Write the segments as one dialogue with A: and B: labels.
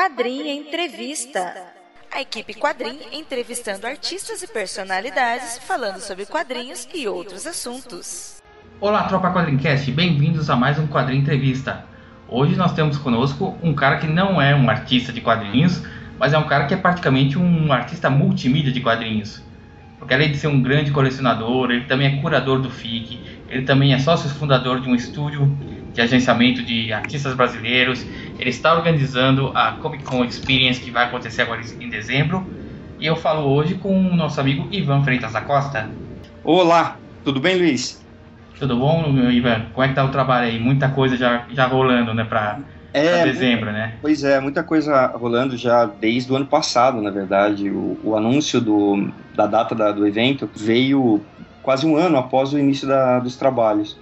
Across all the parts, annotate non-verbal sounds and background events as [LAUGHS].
A: Quadrim Entrevista. A equipe Quadrim entrevistando artistas e personalidades falando sobre quadrinhos e outros assuntos.
B: Olá, tropa Quadrincast, bem-vindos a mais um Quadrinho Entrevista. Hoje nós temos conosco um cara que não é um artista de quadrinhos, mas é um cara que é praticamente um artista multimídia de quadrinhos. Porque além de ser um grande colecionador, ele também é curador do FIC, ele também é sócio fundador de um estúdio de agenciamento de artistas brasileiros. Ele está organizando a Comic Con Experience que vai acontecer agora em dezembro. E eu falo hoje com o nosso amigo Ivan Freitas da Costa.
C: Olá, tudo bem, Luiz?
B: Tudo bom, Ivan? Como é que tá o trabalho aí? Muita coisa já, já rolando, né, para é, dezembro, né?
C: Pois é, muita coisa rolando já desde o ano passado, na verdade. O, o anúncio do, da data da, do evento veio quase um ano após o início da, dos trabalhos.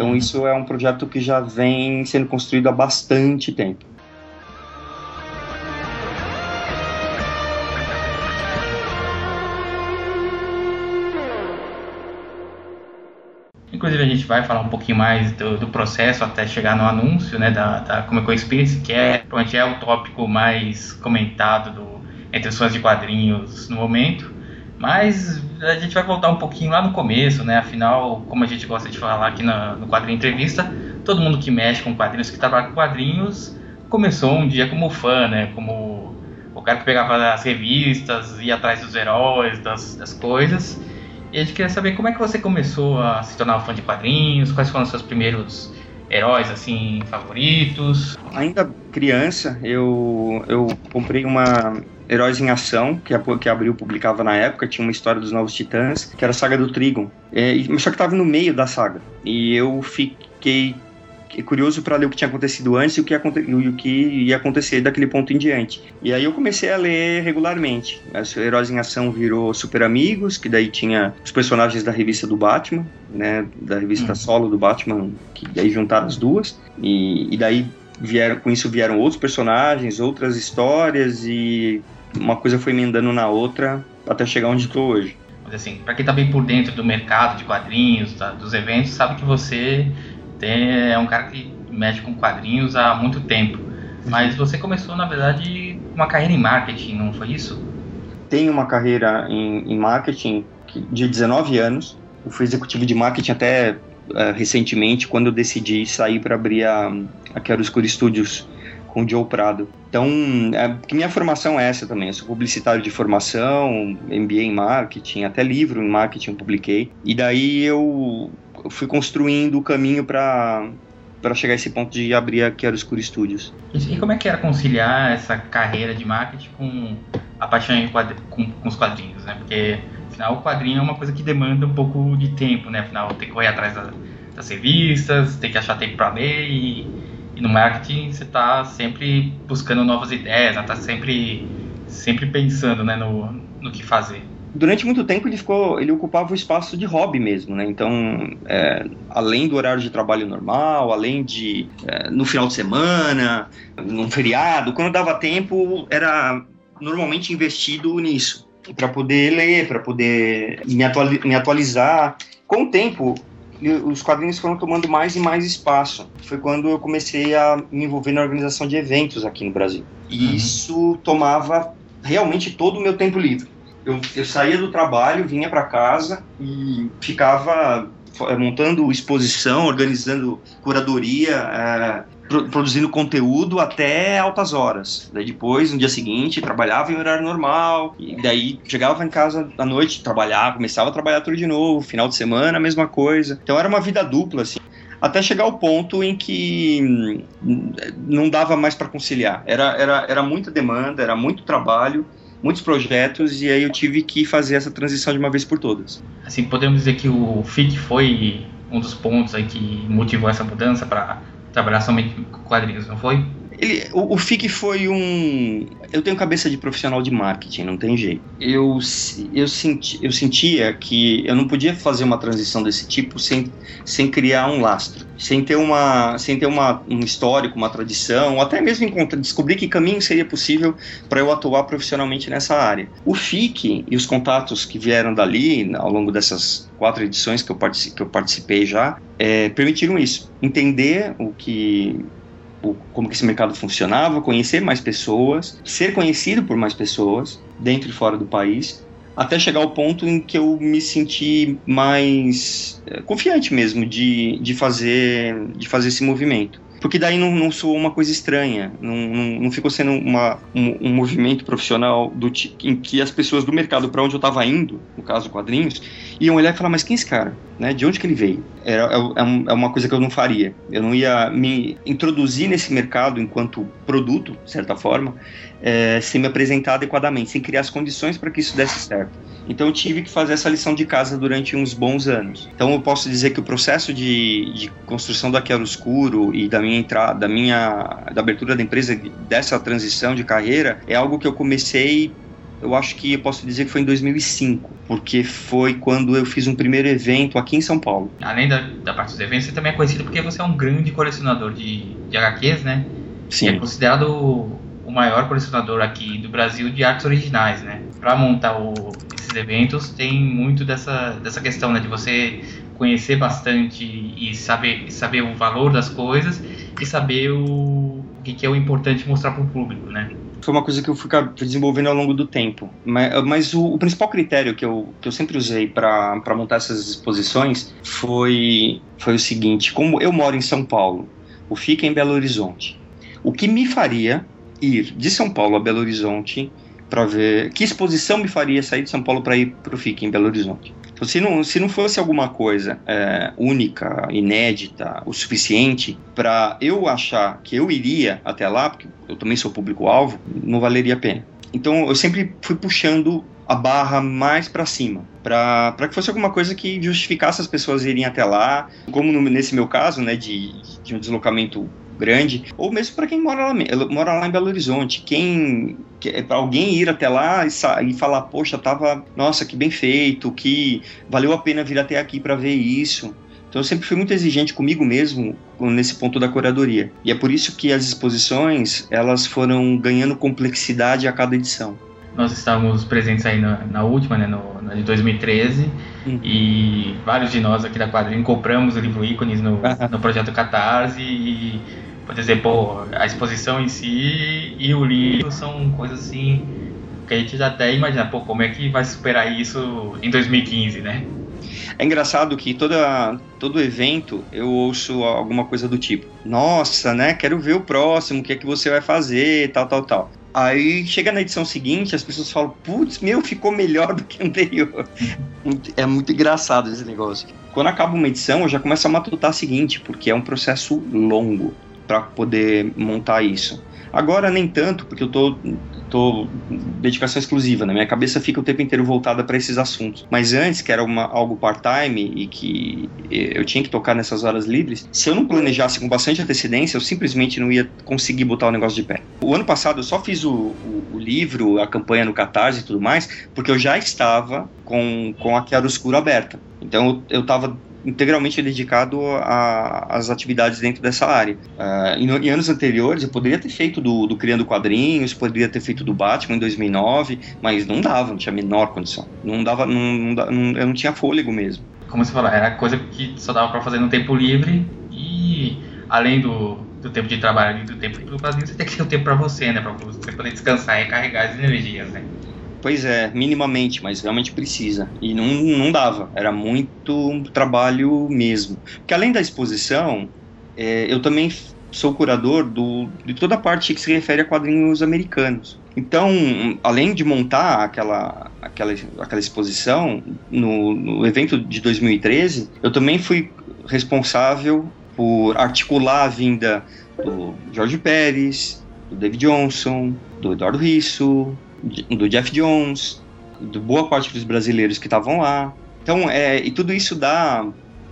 C: Então, uhum. isso é um projeto que já vem sendo construído há bastante tempo.
B: Inclusive a gente vai falar um pouquinho mais do, do processo até chegar no anúncio né, da, da Comic Con Experience, que é, é o tópico mais comentado do, entre os fãs de quadrinhos no momento. Mas a gente vai voltar um pouquinho lá no começo, né? Afinal, como a gente gosta de falar aqui no, no quadrinho entrevista, todo mundo que mexe com quadrinhos, que trabalha com quadrinhos, começou um dia como fã, né? Como o cara que pegava as revistas, ia atrás dos heróis, das, das coisas. E a gente queria saber como é que você começou a se tornar um fã de quadrinhos, quais foram os seus primeiros heróis assim favoritos?
C: Ainda criança, eu eu comprei uma Heróis em Ação, que a, que a Abril publicava na época, tinha uma história dos Novos Titãs, que era a saga do Trigon. É, só que estava no meio da saga. E eu fiquei curioso para ler o que tinha acontecido antes e o que, ia, o que ia acontecer daquele ponto em diante. E aí eu comecei a ler regularmente. Heróis em Ação virou Super Amigos, que daí tinha os personagens da revista do Batman, né, da revista uhum. solo do Batman, que daí juntaram as duas. E, e daí vieram com isso vieram outros personagens, outras histórias e uma coisa foi emendando na outra até chegar onde estou hoje.
B: Mas assim, para quem está bem por dentro do mercado de quadrinhos, tá, dos eventos, sabe que você tem, é um cara que mexe com quadrinhos há muito tempo. Mas você começou, na verdade, uma carreira em marketing, não foi isso?
C: Tenho uma carreira em, em marketing de 19 anos. Eu fui executivo de marketing até uh, recentemente, quando eu decidi sair para abrir a, a Quero Escuro Studios com o Joe Prado. Então, é, minha formação é essa também. Eu sou publicitário de formação, MBA em marketing, até livro em marketing eu publiquei. E daí eu fui construindo o caminho para para chegar a esse ponto de abrir a Quero Escuro Studios.
B: E como é que era conciliar essa carreira de marketing com a paixão com, com os quadrinhos, né? Porque, afinal, o quadrinho é uma coisa que demanda um pouco de tempo, né? Afinal, tem que correr atrás da, das revistas, tem que achar tempo para ler e e no marketing você está sempre buscando novas ideias, está sempre, sempre pensando né, no, no que fazer.
C: Durante muito tempo ele ficou, ele ocupava o espaço de hobby mesmo, né? Então, é, além do horário de trabalho normal, além de é, no final de semana, num feriado, quando dava tempo, era normalmente investido nisso para poder ler, para poder me atualizar. Com o tempo, os quadrinhos foram tomando mais e mais espaço. Foi quando eu comecei a me envolver na organização de eventos aqui no Brasil. E uhum. isso tomava realmente todo o meu tempo livre. Eu, eu saía do trabalho, vinha para casa e ficava montando exposição, organizando curadoria, produzindo conteúdo até altas horas. Daí depois, no dia seguinte, trabalhava em horário normal, e daí chegava em casa à noite, trabalhar, começava a trabalhar tudo de novo, final de semana, a mesma coisa. Então era uma vida dupla, assim. Até chegar ao ponto em que hum, não dava mais para conciliar. Era, era, era muita demanda, era muito trabalho, muitos projetos, e aí eu tive que fazer essa transição de uma vez por todas.
B: Assim, podemos dizer que o FIC foi um dos pontos aí que motivou essa mudança para trabalhar somente com quadrinhos, não foi?
C: Ele, o, o FIC foi um. Eu tenho cabeça de profissional de marketing, não tem jeito. Eu, eu, senti, eu sentia que eu não podia fazer uma transição desse tipo sem, sem criar um lastro, sem ter, uma, sem ter uma, um histórico, uma tradição, ou até mesmo descobrir que caminho seria possível para eu atuar profissionalmente nessa área. O FIC e os contatos que vieram dali ao longo dessas quatro edições que eu, que eu participei já é, permitiram isso. Entender o que o, como que esse mercado funcionava, conhecer mais pessoas, ser conhecido por mais pessoas, dentro e fora do país, até chegar ao ponto em que eu me senti mais é, confiante mesmo de, de, fazer, de fazer esse movimento porque daí não, não soou uma coisa estranha, não, não, não ficou sendo uma, um, um, movimento profissional do, em que as pessoas do mercado para onde eu estava indo, no caso quadrinhos, iam olhar e falar, mas quem é esse cara? Né? De onde que ele veio? É, é, é uma coisa que eu não faria. Eu não ia me introduzir nesse mercado enquanto produto, de certa forma, é, sem me apresentar adequadamente, sem criar as condições para que isso desse certo. Então eu tive que fazer essa lição de casa durante uns bons anos. Então eu posso dizer que o processo de, de construção da Chiaroscuro e da minha entrada, da minha da abertura da empresa, dessa transição de carreira, é algo que eu comecei eu acho que eu posso dizer que foi em 2005, porque foi quando eu fiz um primeiro evento aqui em São Paulo.
B: Além da, da parte dos eventos, você também é conhecido porque você é um grande colecionador de, de HQs, né? Sim. E é considerado o maior colecionador aqui do Brasil de artes originais, né? Para montar o, esses eventos tem muito dessa, dessa questão, né? De você conhecer bastante e saber, saber o valor das coisas e saber o, o que, que é o importante mostrar para o público, né?
C: Foi uma coisa que eu fui desenvolvendo ao longo do tempo. Mas, mas o, o, principal critério que eu, que eu sempre usei para montar essas exposições foi, foi o seguinte: como eu moro em São Paulo, o FICA em Belo Horizonte. O que me faria ir de São Paulo a Belo Horizonte para ver que exposição me faria sair de São Paulo para ir para o FIC em Belo Horizonte. Então, se não, se não fosse alguma coisa é, única, inédita, o suficiente para eu achar que eu iria até lá, porque eu também sou público-alvo, não valeria a pena. Então eu sempre fui puxando a barra mais para cima, para que fosse alguma coisa que justificasse as pessoas irem até lá, como no, nesse meu caso, né, de, de um deslocamento grande, ou mesmo para quem mora lá, mora lá em Belo Horizonte. Quem é para alguém ir até lá e, e, falar, poxa, tava, nossa, que bem feito, que valeu a pena vir até aqui para ver isso. Então eu sempre fui muito exigente comigo mesmo nesse ponto da curadoria. E é por isso que as exposições, elas foram ganhando complexidade a cada edição.
B: Nós estávamos presentes aí na, na última, né, no, na de 2013, uhum. e vários de nós aqui da quadrinha compramos o livro Ícones no, no projeto Catarse e Vou dizer, pô, a exposição em si e o livro são coisas assim que a gente já até imagina, pô, como é que vai superar isso em 2015, né?
C: É engraçado que toda, todo evento eu ouço alguma coisa do tipo: Nossa, né? Quero ver o próximo, o que é que você vai fazer, tal, tal, tal. Aí chega na edição seguinte, as pessoas falam: Putz, meu, ficou melhor do que anterior. [LAUGHS] é muito engraçado esse negócio. Quando acaba uma edição, eu já começo a matutar a seguinte, porque é um processo longo para poder montar isso. Agora nem tanto, porque eu tô, tô dedicação exclusiva, na né? minha cabeça fica o tempo inteiro voltada para esses assuntos. Mas antes, que era uma, algo part-time e que eu tinha que tocar nessas horas livres, se eu não planejasse com bastante antecedência, eu simplesmente não ia conseguir botar o negócio de pé. O ano passado eu só fiz o, o, o livro, a campanha no Catarse e tudo mais, porque eu já estava com, com a Chiaroscuro aberta. Então eu estava integralmente dedicado às atividades dentro dessa área. Uh, em, em, anos anteriores, eu poderia ter feito do, do, Criando Quadrinhos, poderia ter feito do Batman em 2009, mas não dava, não tinha a menor condição. Não dava, não, não, não eu não tinha fôlego mesmo.
B: Como você falou, era coisa que só dava para fazer no tempo livre e além do, do tempo de trabalho e do tempo do quadrinho, você tem que ter o tempo para você, né, para você poder descansar e carregar as energias, né.
C: Pois é, minimamente, mas realmente precisa. E não, não dava, era muito trabalho mesmo. Porque além da exposição, é, eu também sou curador do, de toda a parte que se refere a quadrinhos americanos. Então, além de montar aquela, aquela, aquela exposição, no, no evento de 2013, eu também fui responsável por articular a vinda do George Pérez, do David Johnson, do Eduardo Risso, do Jeff Jones, de boa parte dos brasileiros que estavam lá. Então, é, e tudo isso dá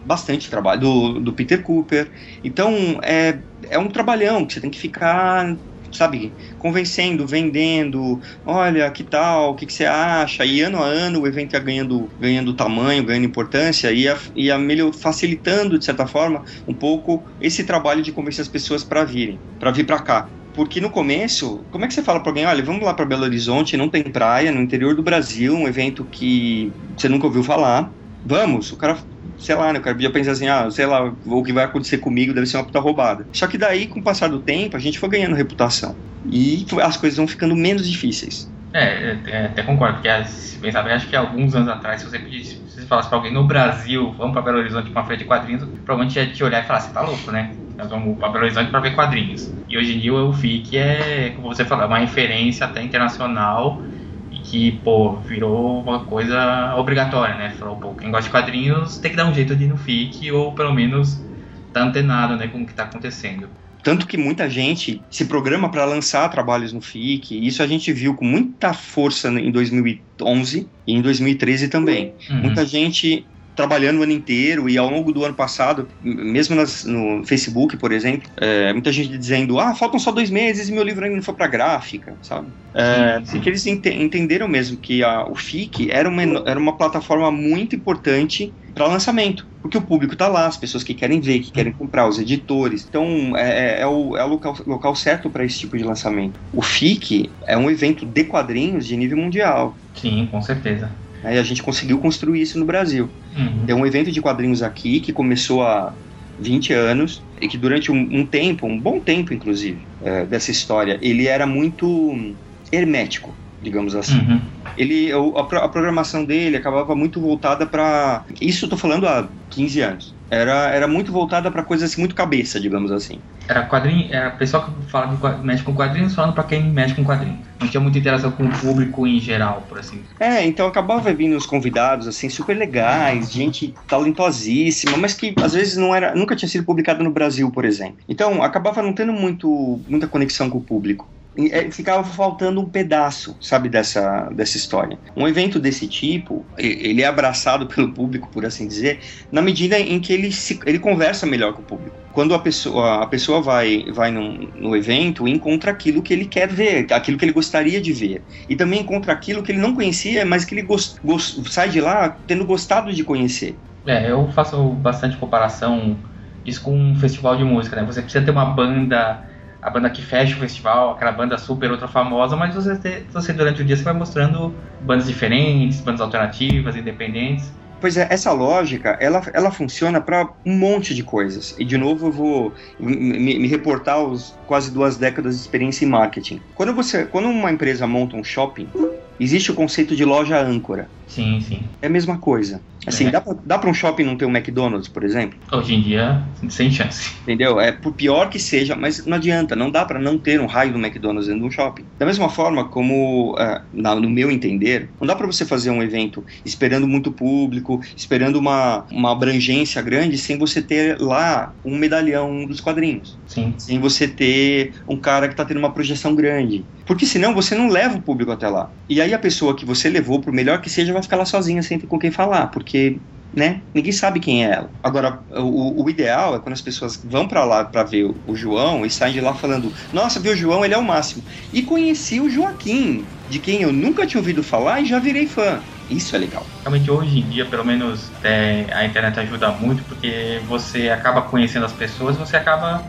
C: bastante trabalho, do, do Peter Cooper. Então, é, é um trabalhão que você tem que ficar, sabe, convencendo, vendendo, olha, que tal, o que, que você acha? E ano a ano o evento ia ganhando, ganhando tamanho, ganhando importância, ia, ia melhor, facilitando, de certa forma, um pouco esse trabalho de convencer as pessoas para virem, para vir para cá. Porque no começo, como é que você fala para alguém, olha, vamos lá para Belo Horizonte, não tem praia, no interior do Brasil, um evento que você nunca ouviu falar. Vamos, o cara sei lá, né? O cara podia pensar assim, ah, sei lá, o que vai acontecer comigo deve ser uma puta roubada. Só que daí, com o passar do tempo, a gente foi ganhando reputação. E as coisas vão ficando menos difíceis.
B: É, é até concordo, porque se pensar bem, acho que alguns anos atrás, se você pedisse, se você falasse pra alguém no Brasil, vamos pra Belo Horizonte pra uma feira de quadrinhos, provavelmente ia te olhar e falar, você tá louco, né? Nós vamos pra Belo Horizonte pra ver quadrinhos. E hoje em dia o FIC é, como você falou, é uma referência até internacional e que, pô, virou uma coisa obrigatória, né? Falou, pô, quem gosta de quadrinhos tem que dar um jeito de ir no FIC ou pelo menos tá antenado, né, com o que tá acontecendo.
C: Tanto que muita gente se programa para lançar trabalhos no FIC, isso a gente viu com muita força em 2011 e em 2013 também. Uhum. Muita gente trabalhando o ano inteiro e ao longo do ano passado, mesmo nas, no Facebook, por exemplo, é, muita gente dizendo: ah, faltam só dois meses e meu livro ainda não foi para gráfica, sabe? É, sim, sim. que eles ent entenderam mesmo que a, o FIC era uma, era uma plataforma muito importante para lançamento, porque o público está lá, as pessoas que querem ver, que querem comprar, os editores. Então é, é, é o, é o local, local certo para esse tipo de lançamento. O FIC é um evento de quadrinhos de nível mundial.
B: Sim, com certeza.
C: Aí a gente conseguiu construir isso no Brasil. Uhum. É um evento de quadrinhos aqui que começou há 20 anos e que durante um, um tempo, um bom tempo inclusive, é, dessa história, ele era muito hermético, digamos assim. Uhum. Ele, a, a programação dele acabava muito voltada para. Isso eu tô falando há 15 anos era, era muito voltada para coisas assim, muito cabeça, digamos assim.
B: Era quadrinho, era pessoal que fala de, mexe com quadrinhos falando para quem mexe com quadrinhos. Não tinha muita interação com o público em geral, por assim dizer.
C: É, então acabava vindo os convidados assim super legais, gente talentosíssima, mas que às vezes não era, nunca tinha sido publicado no Brasil, por exemplo. Então acabava não tendo muito muita conexão com o público. É, ficava faltando um pedaço, sabe, dessa, dessa história. Um evento desse tipo, ele é abraçado [LAUGHS] pelo público, por assim dizer, na medida em que ele, se, ele conversa melhor com o público. Quando a pessoa, a pessoa vai, vai num, no evento encontra aquilo que ele quer ver, aquilo que ele gostaria de ver. E também encontra aquilo que ele não conhecia, mas que ele gost, gost, sai de lá tendo gostado de conhecer.
B: É, eu faço bastante comparação isso com um festival de música, né? Você precisa ter uma banda a banda que fecha o festival, aquela banda super ultra famosa, mas você, você durante o dia você vai mostrando bandas diferentes, bandas alternativas, independentes.
C: Pois é, essa lógica, ela, ela funciona para um monte de coisas. E de novo eu vou me, me, reportar aos quase duas décadas de experiência em marketing. Quando você, quando uma empresa monta um shopping, existe o conceito de loja âncora.
B: Sim, sim.
C: É a mesma coisa. Assim, é. dá, pra um shopping não ter um McDonald's, por exemplo?
B: Hoje em dia, sem chance.
C: Entendeu? É por pior que seja, mas não adianta, não dá para não ter um raio do McDonald's dentro de um shopping. Da mesma forma como, uh, no meu entender, não dá para você fazer um evento esperando muito público, esperando uma, uma abrangência grande, sem você ter lá um medalhão dos quadrinhos.
B: Sim.
C: Sem você ter um cara que tá tendo uma projeção grande. Porque senão você não leva o público até lá. E aí a pessoa que você levou, por melhor que seja, vai ficar lá sozinha sem ter com quem falar, porque né? Ninguém sabe quem é ela. Agora, o, o ideal é quando as pessoas vão para lá para ver o, João e saem de lá falando: Nossa, viu o João, ele é o máximo. E conheci o Joaquim, de quem eu nunca tinha ouvido falar e já virei fã. Isso é legal.
B: Realmente, hoje em dia, pelo menos, é, a internet ajuda muito porque você acaba conhecendo as pessoas, você acaba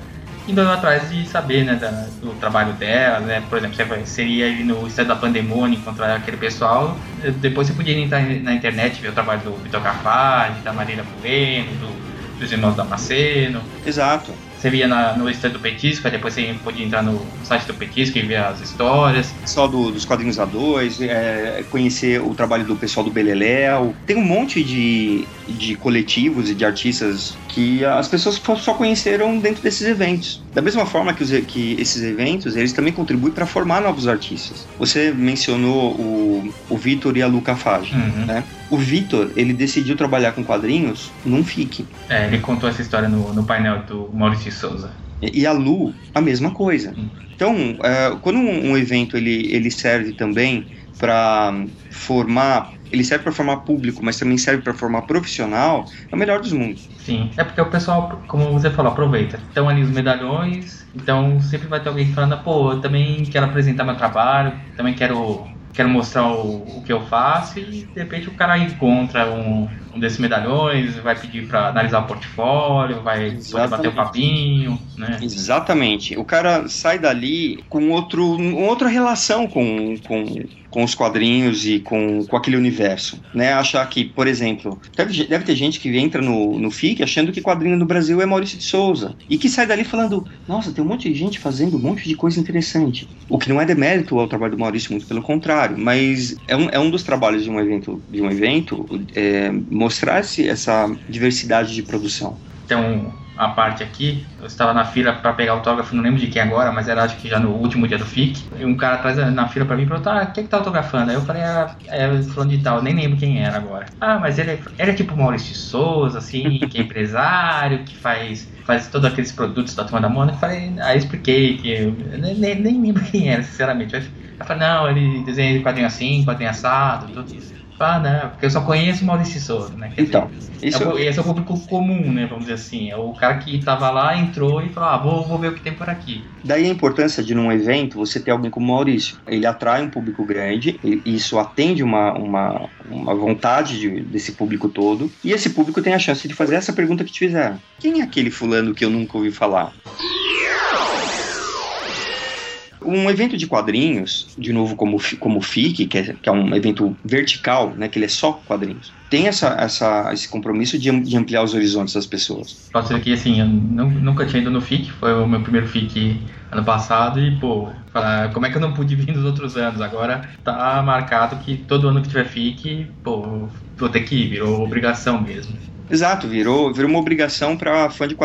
B: indo atrás de saber, né, da, do trabalho dela, né, por exemplo, você seria ir no estado da Pandemônia encontrar aquele pessoal, depois você podia entrar na internet ver o trabalho do Vitor Carvalho, da Marina Bueno, do, dos irmãos Damasceno.
C: Exato.
B: Você via na, no stand do Petisco, aí depois você podia entrar no site do Petisco e ver as histórias.
C: Só do, dos quadrinhos A2, é, conhecer o trabalho do pessoal do Beleléu. Tem um monte de, de coletivos e de artistas que as pessoas só conheceram dentro desses eventos. Da mesma forma que, os, que esses eventos, eles também contribuem para formar novos artistas. Você mencionou o, o Vitor e a Luca Fage, uhum. né? O Vitor, ele decidiu trabalhar com quadrinhos num FIC.
B: É, ele contou essa história no, no painel do Maurício Souza.
C: E a Lu, a mesma coisa. Hum. Então, é, quando um, um, evento ele, ele serve também para formar, ele serve para formar público, mas também serve para formar profissional, é o melhor dos mundos.
B: Sim, é porque o pessoal, como você falou, aproveita. Estão ali os medalhões, então sempre vai ter alguém falando, pô, eu também quero apresentar meu trabalho, também quero quero mostrar o, o, que eu faço e de repente o cara encontra um, um desses medalhões, vai pedir para analisar o portfólio, vai bater o papinho, né?
C: Exatamente. O cara sai dali com outro, outra relação com, com, com os quadrinhos e com, com aquele universo, né? Achar que, por exemplo, deve, deve ter gente que entra no, no FIC achando que quadrinho no Brasil é Maurício de Souza e que sai dali falando, nossa, tem um monte de gente fazendo um monte de coisa interessante. O que não é demérito ao trabalho do Maurício, muito pelo contrário, mas é um, é um dos trabalhos de um evento, de um evento é, mostrar essa diversidade de produção.
B: Então, a parte aqui. Eu estava na fila para pegar autógrafo, não lembro de quem agora, mas era acho que já no último dia do FIC. E um cara atrás na fila para mim perguntou: Ah, quem que tá autografando? Aí eu falei: Ah, é falando de tal, nem lembro quem era agora. Ah, mas ele é, é tipo Maurício Souza, assim, que é empresário, que faz faz todos aqueles produtos da turma da Mônica. Falei, aí expliquei que eu nem, nem lembro quem era, sinceramente. Eu falei, não, ele desenha quadrinho assim, quadrinho assado, tudo isso. Ah, não, porque eu só conheço o Maurício Souza, né? Quer
C: então,
B: dizer, isso... é, esse é o público comum, né? Vamos dizer assim. É o cara que estava lá, entrou e falou, ah, vou, vou ver o que tem por aqui.
C: Daí a importância de num evento você ter alguém como o Maurício. Ele atrai um público grande, e isso atende uma, uma, uma vontade de, desse público todo, e esse público tem a chance de fazer essa pergunta que te fizeram. Quem é aquele fulano que eu nunca ouvi falar? Um evento de quadrinhos, de novo como, como FIC, que é, que é um evento vertical, né, que ele é só quadrinhos, tem essa, essa, esse compromisso de, de ampliar os horizontes das pessoas.
B: Posso dizer que, assim, eu nunca tinha ido no FIC, foi o meu primeiro FIC ano passado e, pô, como é que eu não pude vir nos outros anos? Agora tá marcado que todo ano que tiver FIC, pô, vou ter que ir, virou obrigação mesmo.
C: Exato, virou, virou uma obrigação para fã de,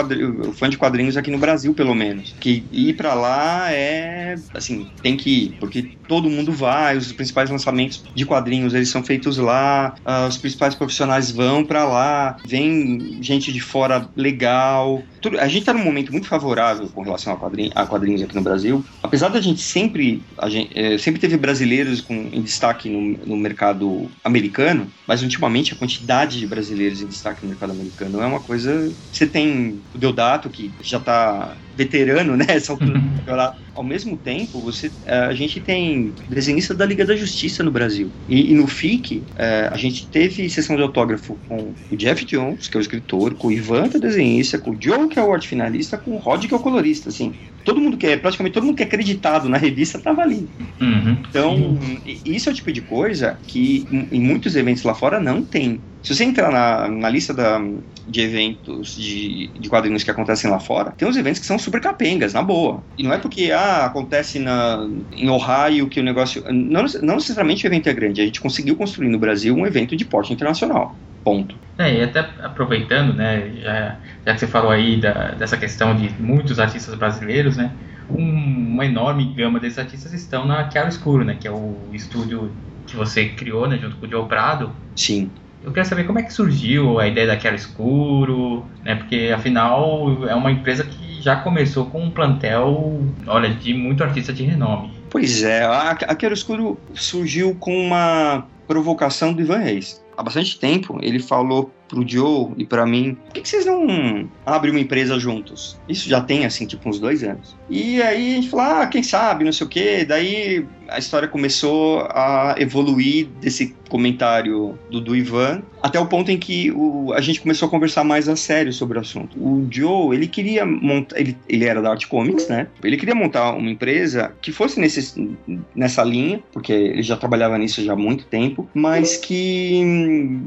C: fã de quadrinhos aqui no Brasil, pelo menos. Que ir para lá é, assim, tem que ir, porque todo mundo vai, os principais lançamentos de quadrinhos, eles são feitos lá, uh, os principais profissionais vão para lá, vem gente de fora legal. Tudo, a gente está num momento muito favorável com relação a, quadrinho, a quadrinhos aqui no Brasil. Apesar da gente sempre, a gente, é, sempre teve brasileiros com, em destaque no, no mercado americano, mas ultimamente a quantidade de brasileiros em destaque no mercado americano é uma coisa. Você tem o Deodato, que já está veterano, né? Essa altura do campeonato. Ao mesmo tempo, você, eh, a gente tem desenhista da Liga da Justiça no Brasil. E, e no FIC, eh, a gente teve sessão de autógrafo com o Jeff Jones, que é o escritor, com o Ivan, que é o desenhista, com o Joe, que é o arte finalista, com o Rod, que é o colorista, assim. Todo mundo que é, praticamente todo mundo que é acreditado na revista estava ali. Uhum. Então, isso é o tipo de coisa que em muitos eventos lá fora não tem. Se você entrar na, na lista da, de eventos de, de quadrinhos que acontecem lá fora, tem uns eventos que são super capengas, na boa. E não é porque ah, acontece na, em Ohio que o negócio. Não, não necessariamente o evento é grande, a gente conseguiu construir no Brasil um evento de porte internacional. Ponto.
B: É, e até aproveitando, né, já, já que você falou aí da, dessa questão de muitos artistas brasileiros, né, um, uma enorme gama desses artistas estão na Chiaro Escuro, né, que é o estúdio que você criou, né, junto com o Joe Prado.
C: Sim.
B: Eu quero saber como é que surgiu a ideia da Quero Escuro, né? Porque afinal é uma empresa que já começou com um plantel, olha, de muito artista de renome.
C: Pois é, a, Quero Escuro surgiu com uma provocação do Ivan Reis. Há bastante tempo ele falou pro Joe e para mim, por que, que, vocês não abrem uma empresa juntos? Isso já tem, assim, tipo, uns dois anos. E aí a gente falou, ah, quem sabe, não sei o quê. Daí a história começou a evoluir desse comentário do, do Ivan até o ponto em que o, a gente começou a conversar mais a sério sobre o assunto. O Joe, ele queria montar, ele, ele era da Art Comics, né? Ele queria montar uma empresa que fosse nesse, nessa linha, porque ele já trabalhava nisso já há muito tempo, mas que,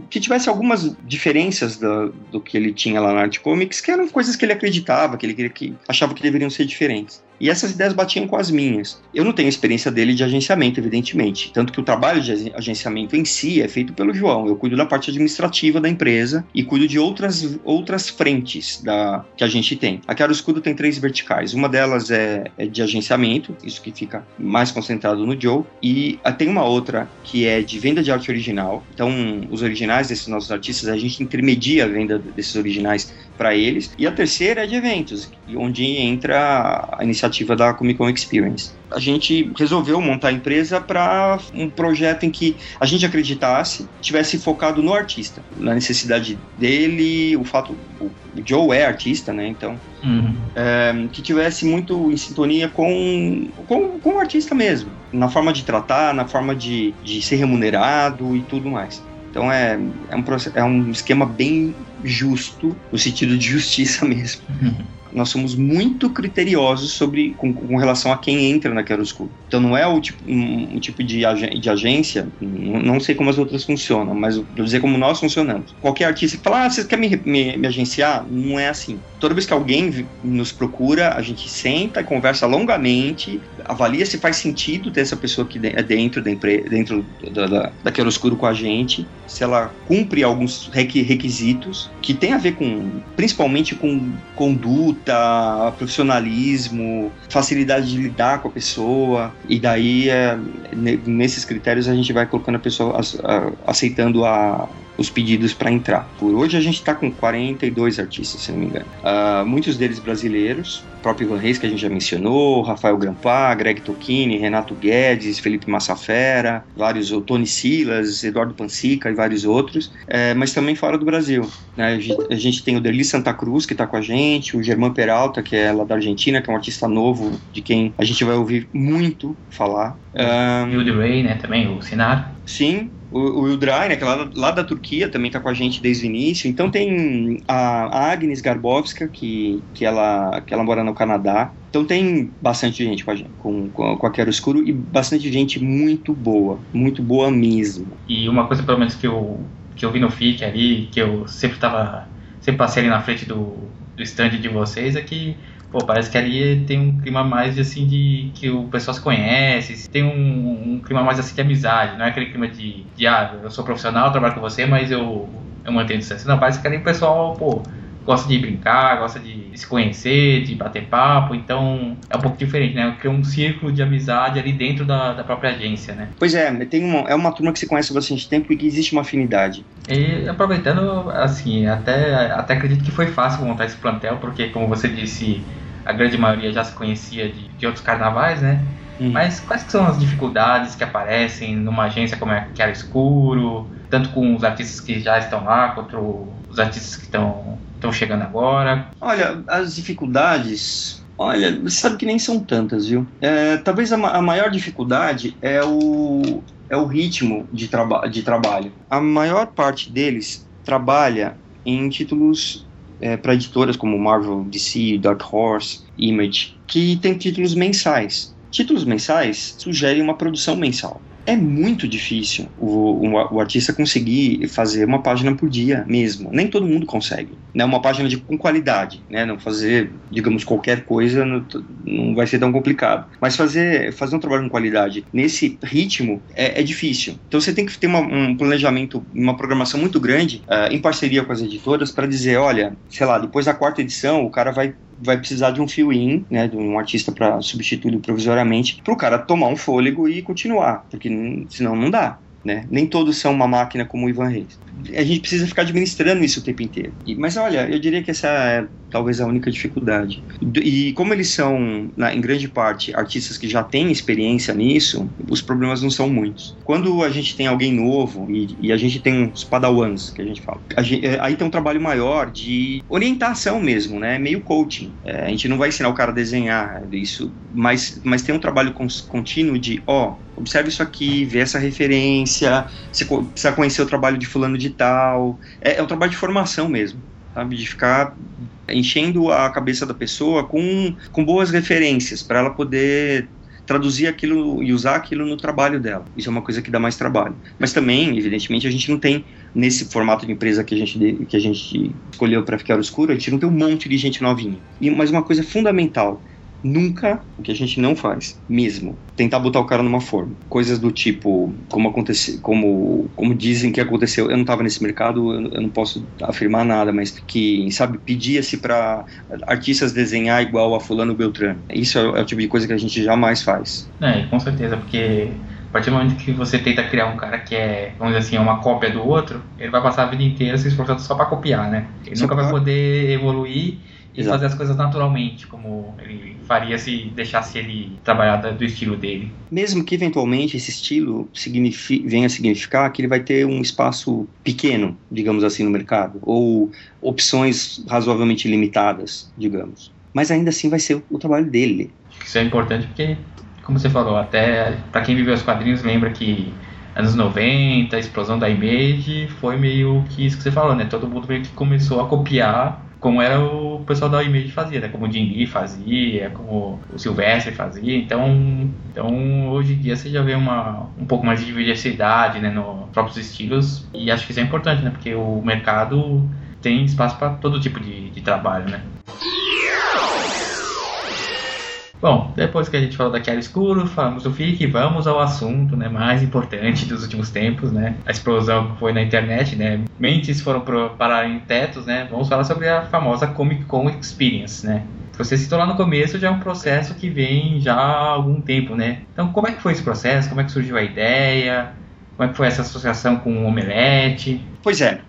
C: que tivesse algumas diferenças do, que ele tinha lá na Art Comics, que eram coisas que ele acreditava, que ele que achava que deveriam ser diferentes. E essas ideias batiam com as minhas. Eu não tenho experiência dele de agenciamento, evidentemente. Tanto que o trabalho de agenciamento em si é feito pelo João. Eu cuido da parte administrativa da empresa e cuido de outras, outras frentes da, que a gente tem. A Quero Escudo tem três verticais. Uma delas é, é, de agenciamento, isso que fica mais concentrado no Joe. E tem uma outra que é de venda de arte original. Então, os originais desses nossos artistas, a gente intermedia a venda desses originais para eles. E a terceira é de eventos, onde entra a iniciativa da Comic Con Experience. A gente resolveu montar a empresa para um projeto em que a gente acreditasse, tivesse focado no artista, na necessidade dele, o fato, o Joe é artista, né? Então, uhum. é, que tivesse muito em sintonia com, com, com o artista mesmo, na forma de tratar, na forma de, de ser remunerado e tudo mais. Então é, é, um, é um esquema bem justo, no sentido de justiça [LAUGHS] mesmo. Nós somos muito criteriosos sobre com, com relação a quem entra na Chiaroscuro. Então não é o tipo, um, um tipo de, ag de agência, não sei como as outras funcionam, mas vou dizer como nós funcionamos. Qualquer artista que fala, ah, você quer me, me, me agenciar? Não é assim. Toda vez que alguém nos procura, a gente senta conversa longamente, avalia se faz sentido ter essa pessoa aqui é dentro da dentro da, da, da Chiaroscuro com a gente, se ela cumpre alguns requisitos que tem a ver com, principalmente com conduta, profissionalismo, facilidade de lidar com a pessoa, e daí é, nesses critérios a gente vai colocando a pessoa aceitando a os pedidos para entrar. Por hoje a gente está com 42 artistas, se não me engano. Uh, muitos deles brasileiros, o próprio Ivan Reis, que a gente já mencionou, Rafael Grampá, Greg Tocchini, Renato Guedes, Felipe Massafera, vários, o Tony Silas, Eduardo Pansica e vários outros, é, mas também fora do Brasil. Né? A, gente, a, gente, tem o Derli Santa Cruz, que está com a gente, o Germán Peralta, que é lá da Argentina, que é um artista novo, de quem a gente vai ouvir muito falar.
B: Um, e o Ray, né, também, o Sinar.
C: Sim, o, o Ildray, né, que é lá, lá da Turquia, também está com a gente desde o início. Então tem a, Agnes Garbowska, que, que, ela, que ela mora no Canadá. Então tem bastante gente com a, gente, com, com, com a Quero Escuro e bastante gente muito boa, muito boa mesmo.
B: E uma coisa, pelo menos, que eu, que eu vi no FIC ali, que eu sempre tava, sempre passei ali na frente do, do stand de vocês, é que pô, parece que ali tem um clima mais assim de que o pessoal se conhece, tem um, um clima mais assim de amizade, não é aquele clima de, de ah, eu sou profissional, trabalho com você, mas eu, eu mantenho distância. Não, parece que ali o pessoal, pô, gosta de brincar, gosta de se conhecer, de bater papo, então é um pouco diferente, né? Cria um círculo de amizade ali dentro da, da própria agência, né?
C: Pois é, tem uma, é uma turma que se conhece há bastante tempo e que existe uma afinidade.
B: E aproveitando, assim, até, até acredito que foi fácil montar esse plantel, porque como você disse, a grande maioria já se conhecia de, de outros carnavais, né? Uhum. Mas quais são as dificuldades que aparecem numa agência como a Chiara Escuro, tanto com os artistas que já estão lá, quanto os artistas que estão estão chegando agora?
C: Olha, as dificuldades. Olha, você sabe que nem são tantas, viu? É, talvez a, a, maior dificuldade é o, é o ritmo de, traba de trabalho. A maior parte deles trabalha em títulos é, para editoras como Marvel, DC, Dark Horse, Image, que tem títulos mensais. Títulos mensais sugerem uma produção mensal é muito difícil o, o, o, artista conseguir fazer uma página por dia mesmo. Nem todo mundo consegue. Né? Uma página de, com qualidade. Né? Não fazer, digamos, qualquer coisa não, não vai ser tão complicado. Mas fazer, fazer um trabalho com qualidade nesse ritmo é, é difícil. Então você tem que ter uma, um planejamento, uma programação muito grande uh, em parceria com as editoras para dizer, olha, sei lá, depois da quarta edição o cara vai vai precisar de um fill-in, né, de um artista para substituir provisoriamente, para o cara tomar um fôlego e continuar, porque senão não dá. Né? Nem todos são uma máquina como o Ivan Reis. A gente precisa ficar administrando isso o tempo inteiro. E, mas olha, eu diria que essa é talvez a única dificuldade. E como eles são, na, em grande parte, artistas que já têm experiência nisso, os problemas não são muitos. Quando a gente tem alguém novo e, e a gente tem uns padawans, que a gente fala, a gente, é, aí tem um trabalho maior de orientação mesmo, né? Meio coaching. É, a gente não vai ensinar o cara a desenhar isso, mas, mas tem um trabalho contínuo de, ó, observe isso aqui, vê essa referência, você precisa conhecer o trabalho de fulano de tal. É, é um trabalho de formação mesmo, sabe? De ficar enchendo a cabeça da pessoa com, com boas referências para ela poder traduzir aquilo e usar aquilo no trabalho dela. Isso é uma coisa que dá mais trabalho. Mas também, evidentemente, a gente não tem nesse formato de empresa que a gente que a gente escolheu para ficar escuro, a gente não tem um monte de gente novinha. E mas uma coisa fundamental Nunca, o que a gente não faz, mesmo, tentar botar o cara numa forma. Coisas do tipo, como aconteceu, como, como dizem que aconteceu, eu não estava nesse mercado, eu, eu, não posso afirmar nada, mas que, sabe, pedia-se para artistas desenhar igual a fulano Beltrano. Isso é, é, o tipo de coisa que a gente jamais faz.
B: É, com certeza, porque a partir do momento que você tenta criar um cara que é, vamos dizer assim, uma cópia do outro, ele vai passar a vida inteira se esforçando só para copiar, né? Ele só nunca vai poder evoluir e Exato. fazer as coisas naturalmente, como ele faria se deixasse ele trabalhar do estilo dele.
C: Mesmo que eventualmente esse estilo venha a significar que ele vai ter um espaço pequeno, digamos assim, no mercado, ou opções razoavelmente limitadas, digamos. Mas ainda assim vai ser o trabalho dele.
B: Isso é importante porque, como você falou, até para quem viveu os quadrinhos lembra que anos 90, a explosão da Image, foi meio que isso que você falou, né? Todo mundo meio que começou a copiar como era o pessoal da Image fazia, né? Como o Jim fazia, como o Silvestre fazia. Então, então hoje em dia você já vê uma, um pouco mais de diversidade né, nos próprios estilos e acho que isso é importante, né? Porque o mercado tem espaço para todo tipo de, de trabalho, né? Bom, depois que a gente falou da Escuro, falamos do FIC, vamos ao assunto né, mais importante dos últimos tempos, né? A explosão que foi na internet, né? Mentes foram parar em tetos, né? Vamos falar sobre a famosa Comic Con Experience, né? Você citou lá no começo, já é um processo que vem já há algum tempo, né? Então, como é que foi esse processo? Como é que surgiu a ideia? Como é que foi essa associação com o Omelete?
C: Pois é,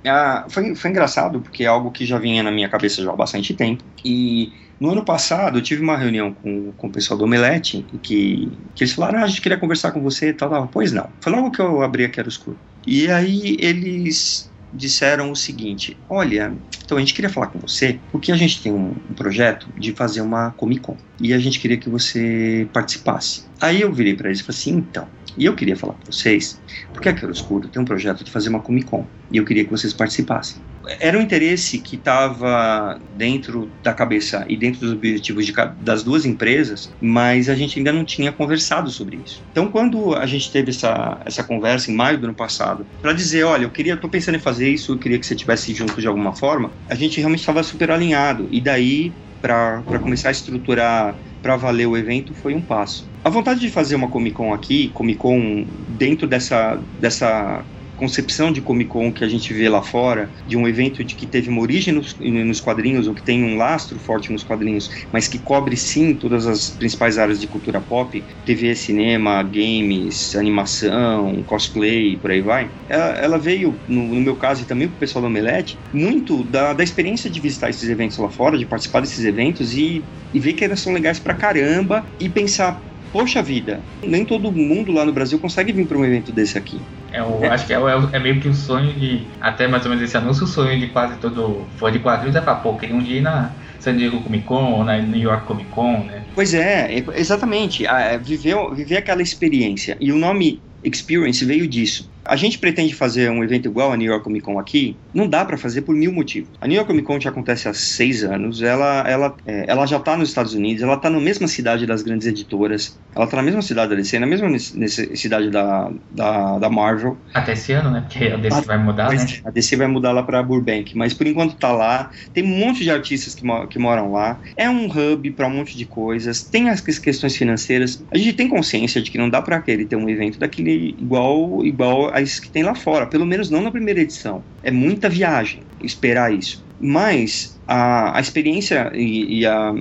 C: foi, foi engraçado, porque é algo que já vinha na minha cabeça já há bastante tempo. E no ano passado, eu tive uma reunião com, com o pessoal do Omelete, que, que eles falaram, ah, a gente queria conversar com você e tal, tal. Pois não. Foi logo que eu abri a Quero Escuro. E aí eles disseram o seguinte: Olha, então a gente queria falar com você porque a gente tem um, um, projeto de fazer uma Comic Con e a gente queria que você participasse. Aí eu virei para eles e falei assim: Então, e eu queria falar com vocês porque a Quero Escuro tem um projeto de fazer uma Comic Con e eu queria que vocês participassem era um interesse que estava dentro da cabeça e dentro dos objetivos de, das duas empresas, mas a gente ainda não tinha conversado sobre isso. Então, quando a gente teve essa, essa conversa em maio do ano passado, para dizer, olha, eu queria, tô pensando em fazer isso, eu queria que você estivesse junto de alguma forma, a gente realmente estava super alinhado. E daí, para começar a estruturar para valer o evento foi um passo. A vontade de fazer uma Comic Con aqui, Comic Con dentro dessa, dessa concepção de Comic Con que a gente vê lá fora, de um evento de que teve uma origem nos, nos quadrinhos, ou que tem um lastro forte nos quadrinhos, mas que cobre sim todas as principais áreas de cultura pop, TV, cinema, games, animação, cosplay, por aí vai, ela, ela veio, no, no, meu caso e também pro pessoal do Omelete, muito da, da experiência de visitar esses eventos lá fora, de participar desses eventos e, e ver que eles são legais pra caramba e pensar, poxa vida, nem todo mundo lá no Brasil consegue vir para um evento desse aqui.
B: É o, é. Acho que é, é, é, meio que o sonho de, até mais ou menos esse anúncio, o sonho de quase todo fã de quadrinhos é falar, pô, queria um dia ir na San Diego Comic Con ou na New York Comic Con, né?
C: Pois é, exatamente. Ah, viver, viver aquela experiência. E o nome Experience veio disso. A gente pretende fazer um evento igual a New York Comic Con aqui? Não dá para fazer por mil motivos. A New York Comic Con já acontece há seis anos, ela, ela, é, ela já está nos Estados Unidos, ela está na mesma cidade das grandes editoras, ela está na mesma cidade da DC, na mesma cidade da, da, da Marvel.
B: Até esse ano, né? Porque a DC a, vai mudar, né?
C: A DC vai mudar lá para Burbank, mas por enquanto está lá. Tem um monte de artistas que, que moram lá. É um hub para um monte de coisas. Tem as questões financeiras. A gente tem consciência de que não dá para querer ter um evento daquele igual igual as que tem lá fora, pelo menos não na primeira edição. É muita viagem esperar isso. Mas a, a experiência e, e a,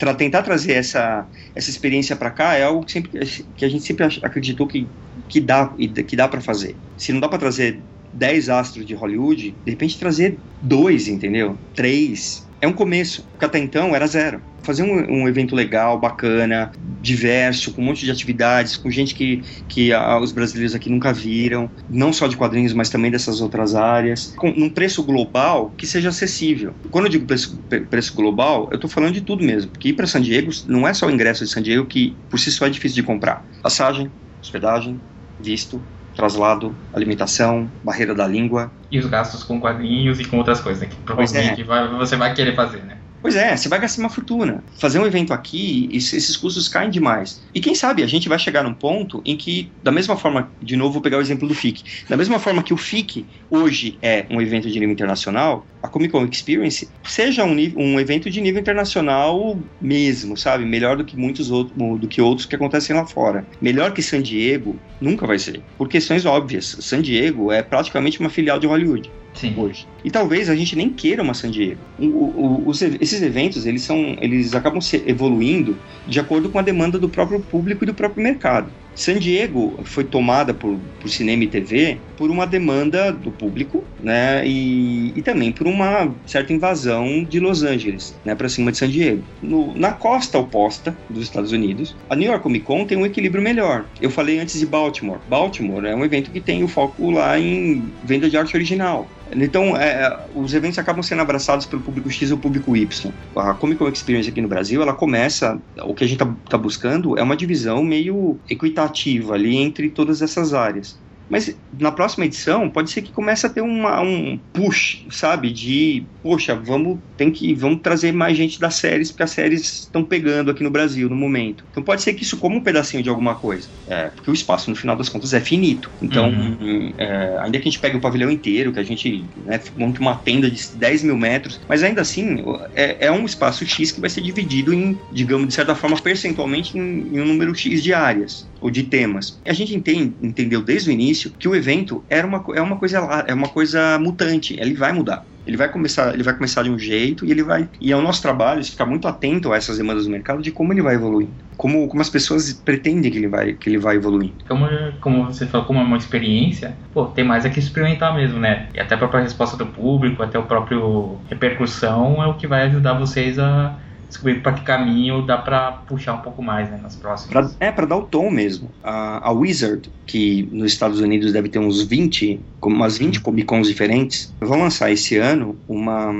C: a tentar trazer essa, essa experiência para cá é algo que, sempre, que a gente sempre acreditou que, que dá, que dá para fazer. Se não dá para trazer 10 astros de Hollywood, de repente trazer dois, entendeu? Três. É um começo, porque até então era zero fazer um, um, evento legal, bacana, diverso, com um monte de atividades, com gente que, que a, os brasileiros aqui nunca viram, não só de quadrinhos, mas também dessas outras áreas, com um preço global que seja acessível. Quando eu digo preço, preço global, eu estou falando de tudo mesmo, porque ir para San Diego não é só o ingresso de San Diego que por si só é difícil de comprar. Passagem, hospedagem, visto, traslado, alimentação, barreira da língua.
B: E os gastos com quadrinhos e com outras coisas, né, que provavelmente é. vai, você vai querer fazer, né?
C: Pois é, você vai gastar uma fortuna. Fazer um evento aqui, esses custos caem demais. E quem sabe a gente vai chegar num ponto em que, da mesma forma, de novo vou pegar o exemplo do FIC, da mesma forma que o FIC hoje é um evento de nível internacional, a Comic Con Experience seja um, um evento de nível internacional mesmo, sabe? Melhor do que muitos outros, do que outros que acontecem lá fora. Melhor que San Diego nunca vai ser, por questões óbvias. San Diego é praticamente uma filial de Hollywood.
B: Sim.
C: hoje. E talvez a gente nem queira uma San Diego. O, o, os, esses eventos, eles são, eles acabam se evoluindo de acordo com a demanda do próprio público e do próprio mercado. San Diego foi tomada por, por cinema e TV por uma demanda do público, né, e, e também por uma certa invasão de Los Angeles, né, para cima de San Diego. No, na costa oposta dos Estados Unidos, a New York Comic Con tem um equilíbrio melhor. Eu falei antes de Baltimore. Baltimore é um evento que tem o foco lá em venda de arte original. Então, é, é, os eventos acabam sendo abraçados pelo público X ou público Y. A Comic Con Experience aqui no Brasil, ela começa, o que a gente está tá buscando é uma divisão meio equitativa ali entre todas essas áreas. Mas na próxima edição pode ser que comece a ter uma, um push, sabe? De, poxa, vamos, tem que, vamos trazer mais gente das séries, porque as séries estão pegando aqui no Brasil no momento. Então pode ser que isso como um pedacinho de alguma coisa. É, porque o espaço, no final das contas, é finito. Então, uhum. é, ainda que a gente pegue o pavilhão inteiro, que a gente né, monte uma tenda de 10 mil metros, mas ainda assim é, é, um espaço X que vai ser dividido em, digamos, de certa forma, percentualmente em, em um número X de áreas ou de temas. A gente entende, entendeu desde o início que o evento era uma, é uma coisa é uma coisa mutante, ele vai mudar. Ele vai começar, ele vai começar de um jeito e ele vai e é o nosso trabalho ficar muito atento a essas demandas do mercado de como ele vai evoluir, como, como as pessoas pretendem que ele vai que ele vai evoluir.
B: Como, como você falou, como é uma experiência, pô, tem mais é que experimentar mesmo, né? E até a própria resposta do público, até o próprio repercussão é o que vai ajudar vocês a descobrir para que caminho dá para puxar um pouco mais né, nas próximas.
C: Pra, é, para dar o tom mesmo. A, a, Wizard, que nos Estados Unidos deve ter uns 20, umas 20 Comic Cons diferentes, vão lançar esse ano uma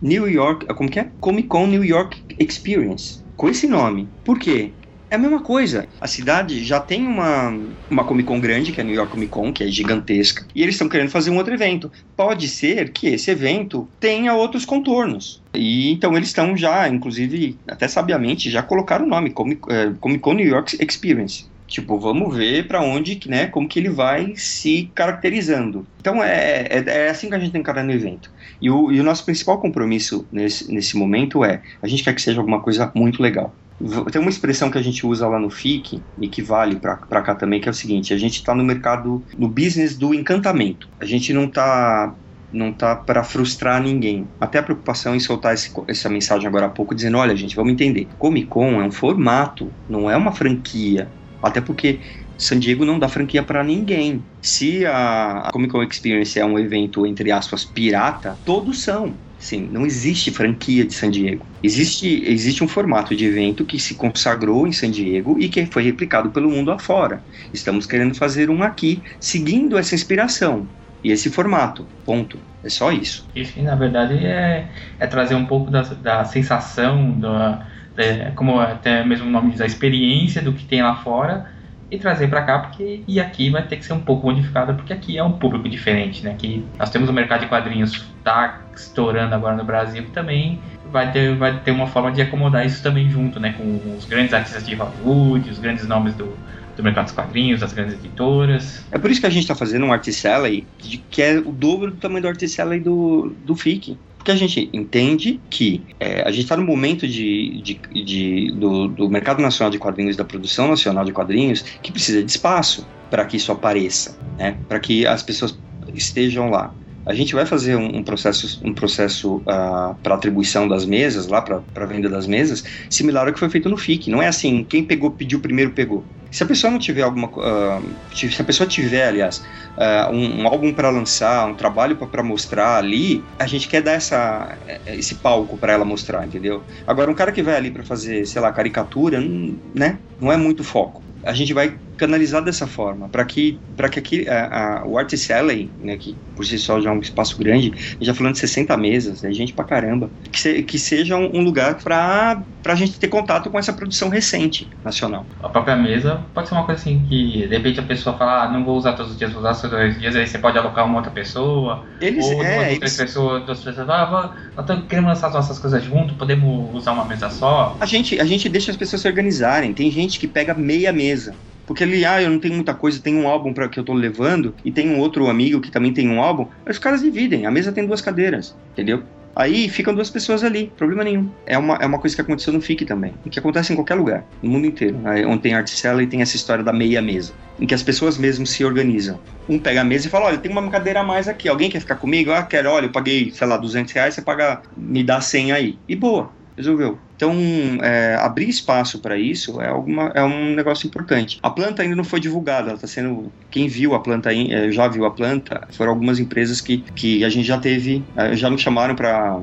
C: New York, como que é? Comic Con New York Experience. Com esse nome. Por quê? É a mesma coisa. A cidade já tem uma, uma Comic Con grande, que é a New York Comic Con, que é gigantesca, e eles estão querendo fazer um outro evento. Pode ser que esse evento tenha outros contornos. E então eles estão já, inclusive, até sabiamente, já colocaram o nome Comic, é, Comic Con New York Experience. Tipo, vamos ver para onde, né, como que ele vai se caracterizando. Então é, é, é, assim que a gente tem encarar no evento. E o, e o nosso principal compromisso nesse, nesse momento é, a gente quer que seja alguma coisa muito legal. Tem uma expressão que a gente usa lá no FIC e que vale para cá também, que é o seguinte: a gente está no mercado, no business do encantamento. A gente não está não tá para frustrar ninguém. Até a preocupação em soltar esse, essa mensagem agora há pouco, dizendo: olha, gente, vamos entender. Comic Con é um formato, não é uma franquia. Até porque San Diego não dá franquia para ninguém. Se a Comic Con Experience é um evento, entre aspas, pirata, todos são. Sim, não existe franquia de San Diego. Existe, existe um formato de evento que se consagrou em San Diego e que foi replicado pelo mundo afora. Estamos querendo fazer um aqui, seguindo essa inspiração e esse formato. Ponto. É só isso.
B: Isso, na verdade, é, é trazer um pouco da, da sensação, da, da, como até mesmo o nome diz, a experiência do que tem lá fora e trazer para cá, porque e aqui vai ter que ser um pouco modificada, porque aqui é um público diferente, né? Que nós temos o mercado de quadrinhos tá estourando agora no Brasil, que também vai ter, vai ter uma forma de acomodar isso também junto, né? Com os grandes artistas de Hollywood, os grandes nomes do, do mercado dos quadrinhos, das grandes editoras.
C: É por isso que a gente está fazendo um Artist Alley, que é o dobro do tamanho do Artist Alley do, do FIC. Porque a gente entende que é, a gente está no momento de, de, de do, do, mercado nacional de quadrinhos, da produção nacional de quadrinhos, que precisa de espaço para que isso apareça, né? para que as pessoas estejam lá. A gente vai fazer um, processo, um processo uh, ah, para atribuição das mesas, lá para venda das mesas, similar ao que foi feito no FIC. Não é assim, quem pegou, pediu primeiro, pegou. Se a pessoa não tiver alguma. Uh, se a pessoa tiver, aliás, uh, um, um, álbum para lançar, um trabalho para mostrar ali, a gente quer dar essa, esse palco para ela mostrar, entendeu? Agora, um cara que vai ali para fazer, sei lá, caricatura, né? Não é muito foco a gente vai canalizar dessa forma, para que, para que aqui, a, a, o Art Alley, né, que por si só já é um espaço grande, já falando de 60 mesas, é gente pra caramba, que, se, que seja um, um lugar para a gente ter contato com essa produção recente nacional.
B: A própria mesa pode ser uma coisa assim que, de repente, a pessoa fala, ah, não vou usar todos os dias, vou usar todos os dias, aí você pode alocar uma outra pessoa,
C: eles,
B: ou
C: é,
B: duas
C: eles...
B: três pessoas, duas pessoas, ah, nós estamos querendo lançar as nossas coisas junto, podemos usar uma mesa só?
C: A gente, a gente deixa as pessoas se organizarem, tem gente que pega meia mesa, porque ele, ah, eu não tenho muita coisa, tem um álbum para que eu tô levando e tem um outro amigo que também tem um álbum. Aí os caras dividem, a mesa tem duas cadeiras, entendeu? Aí ficam duas pessoas ali, problema nenhum. É uma, é uma coisa que aconteceu no FIC também, e que acontece em qualquer lugar, no mundo inteiro. Aí, onde tem arte cela e tem essa história da meia mesa, em que as pessoas mesmo se organizam. Um pega a mesa e fala: olha, tem uma cadeira a mais aqui, alguém quer ficar comigo? Ah, quero, olha, eu paguei, sei lá, 200 reais, você paga, me dá 100 aí. E boa, resolveu. Então, é, abrir espaço para isso é, alguma, é um negócio importante. A planta ainda não foi divulgada, ela está sendo. Quem viu a planta, é, já viu a planta, foram algumas empresas que, que a gente já teve, é, já me chamaram para.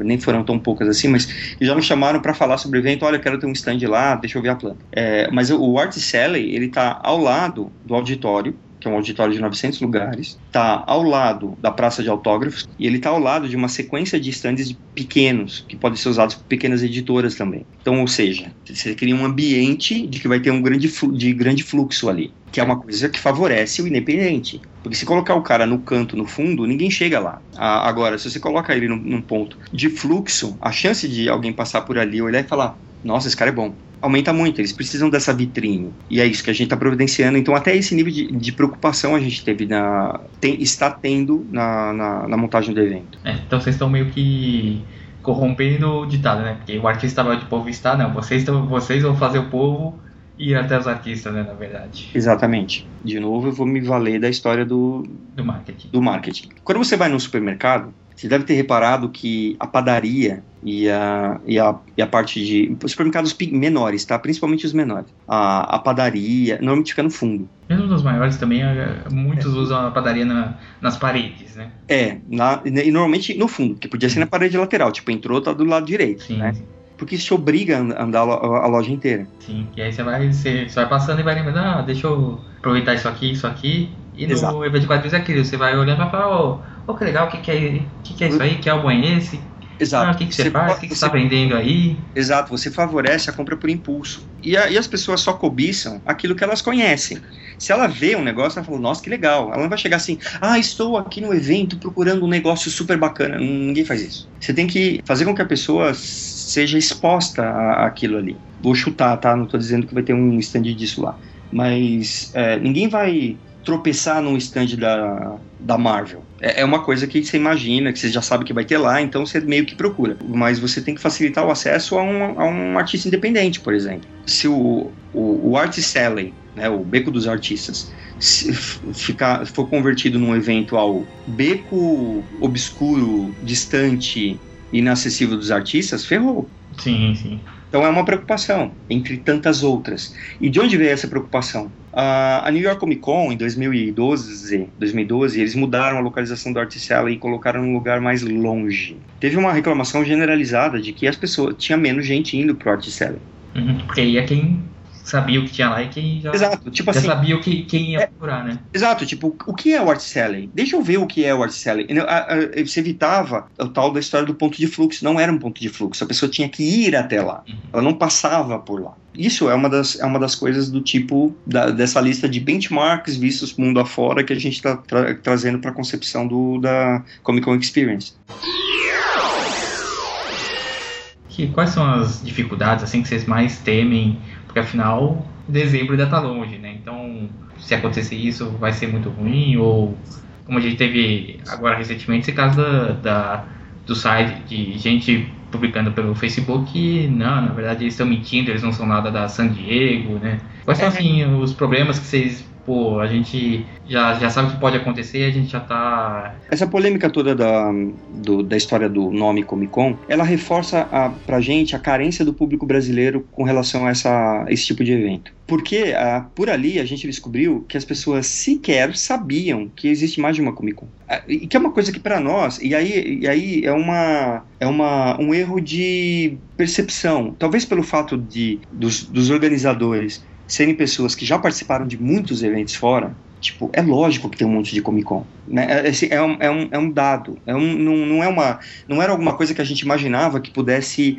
C: Nem foram tão poucas assim, mas já me chamaram para falar sobre o evento. Olha, eu quero ter um stand lá, deixa eu ver a planta. É, mas o Art Sally, ele está ao lado do auditório que é um auditório de 900 lugares, está ao lado da praça de autógrafos e ele está ao lado de uma sequência de estandes pequenos que podem ser usados por pequenas editoras também. Então, ou seja, você cria um ambiente de que vai ter um grande, de grande fluxo ali, que é uma coisa que favorece o independente. Porque se colocar o cara no canto, no fundo, ninguém chega lá. Agora, se você coloca ele num, num ponto de fluxo, a chance de alguém passar por ali, olhar e falar: nossa, esse cara é bom aumenta muito, eles precisam dessa vitrine. E é isso que a gente está providenciando. Então, até esse nível de, de preocupação a gente teve na. Tem, está tendo na, na, na, montagem do evento.
B: É, então vocês estão meio que corrompendo o ditado, né? Porque o artista vai de povo está, não. Vocês, tão, vocês vão fazer o povo ir até os artistas, né, na verdade.
C: Exatamente. De novo, eu vou me valer da história do,
B: do marketing.
C: Do marketing. Quando você vai no supermercado, você deve ter reparado que a padaria e a, e a, e a parte de supermercados menores, tá? Principalmente os menores. A, a padaria normalmente fica no fundo.
B: Mesmo nos maiores também, muitos é. usam a padaria na, nas paredes, né?
C: É, na, e normalmente no fundo, que podia ser na parede lateral. Tipo, entrou, tá do lado direito,
B: sim,
C: né?
B: Sim
C: porque isso te obriga a andar a loja inteira.
B: Sim, e aí você vai, você, você vai passando e vai lembrando, ah, deixa eu aproveitar isso aqui, isso aqui. E no Exato. evento de quadrinhos é aquilo, você vai olhando e vai falar, oh, oh, que legal, o que, que, é, que, que é isso aí, que álbum é esse?
C: Exato.
B: Ah, o que, que você, você faz, o que, que você está vendendo aí?
C: Exato, você favorece a compra por impulso. E, a, e as pessoas só cobiçam aquilo que elas conhecem. Se ela vê um negócio, ela fala, nossa, que legal. Ela não vai chegar assim, ah, estou aqui no evento procurando um negócio super bacana. Ninguém faz isso. Você tem que fazer com que a pessoa seja exposta àquilo ali. Vou chutar, tá? Não estou dizendo que vai ter um stand disso lá. Mas é, ninguém vai tropeçar num stand da, da Marvel. É, é, uma coisa que você imagina, que você já sabe que vai ter lá, então você meio que procura. Mas você tem que facilitar o acesso a um, a um artista independente, por exemplo. Se o, o, o Art Selling, né, o Beco dos Artistas, ficar, for convertido num evento ao beco obscuro, distante, inacessível dos artistas, ferrou.
B: Sim, sim.
C: Então é uma preocupação, entre tantas outras. E de onde veio essa preocupação? A New York Comic Con, em 2012, 2012, eles mudaram a localização do Articella e colocaram num lugar mais longe. Teve uma reclamação generalizada de que as pessoas tinha menos gente indo pro Articella.
B: Uhum, porque aí é quem sabia o que tinha lá e quem já,
C: Exato, tipo
B: já
C: assim,
B: sabia o que, quem ia
C: é,
B: procurar, né?
C: Exato, tipo, o que é o art selling? Deixa eu ver o que é o art selling. Você evitava o tal da história do ponto de fluxo, não era um ponto de fluxo, a pessoa tinha que ir até lá, uhum. ela não passava por lá. Isso é uma das, é uma das coisas do tipo da, dessa lista de benchmarks vistos mundo afora que a gente está tra trazendo para a concepção do, da Comic Con Experience.
B: Que, quais são as dificuldades assim que vocês mais temem porque afinal, dezembro ainda está longe, né? Então, se acontecer isso, vai ser muito ruim. Ou, como a gente teve agora recentemente, esse caso da, da do site de gente publicando pelo Facebook não, na verdade eles estão mentindo, eles não são nada da San Diego, né? Quais são, é. assim, os problemas que vocês pô, a gente já, já sabe o que pode acontecer a gente já tá.
C: Essa polêmica toda da, do, da história do nome Comic Con, ela reforça a, pra gente a carência do público brasileiro com relação a, essa, esse tipo de evento. Porque a, por ali a gente descobriu que as pessoas sequer sabiam que existe mais de uma Comic Con. E que é uma coisa que para nós, e aí, e aí é, uma, é uma, um erro de percepção. Talvez pelo fato de, dos, dos organizadores serem pessoas que já participaram de muitos eventos fora, tipo, é lógico que tem um monte de Comic Con. Né? É, é, um, é, um, é um dado. É um, não, não, é uma, não era alguma coisa que a gente imaginava que pudesse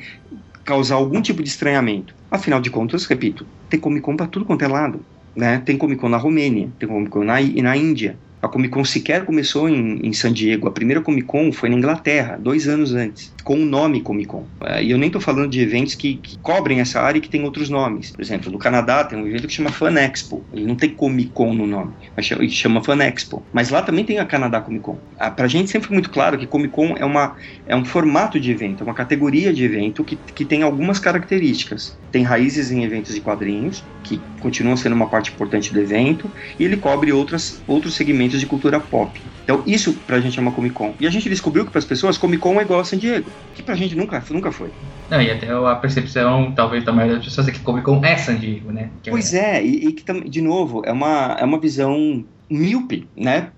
C: causar algum tipo de estranhamento. Afinal de contas, repito, tem Comic Con para tudo quanto é lado. Né? Tem Comic Con na Romênia, tem Comic Con na, na Índia, a Comic Con sequer começou em, em, San Diego. A primeira Comic Con foi na Inglaterra, dois anos antes, com o nome Comic Con. É, e eu nem estou falando de eventos que, que, cobrem essa área e que tem outros nomes. Por exemplo, no Canadá tem um evento que chama Fan Expo. Ele não tem Comic Con no nome, mas chama, Fan Expo. Mas lá também tem a Canadá Comic Con. Ah, pra gente sempre foi muito claro que Comic Con é, uma, é um formato de evento, é uma categoria de evento que, que tem algumas características. Tem raízes em eventos de quadrinhos, que continuam sendo uma parte importante do evento, e ele cobre outras, outros segmentos de cultura pop. Então, isso pra gente é uma Comic Con. E a gente descobriu que para as pessoas, Comic Con é igual a San Diego, que pra gente nunca, nunca foi.
B: Não, e até a percepção, talvez, da maioria das pessoas é que Comic Con é San Diego, né?
C: Que pois é, é e, e, que, de novo, é uma, é uma visão míope, né?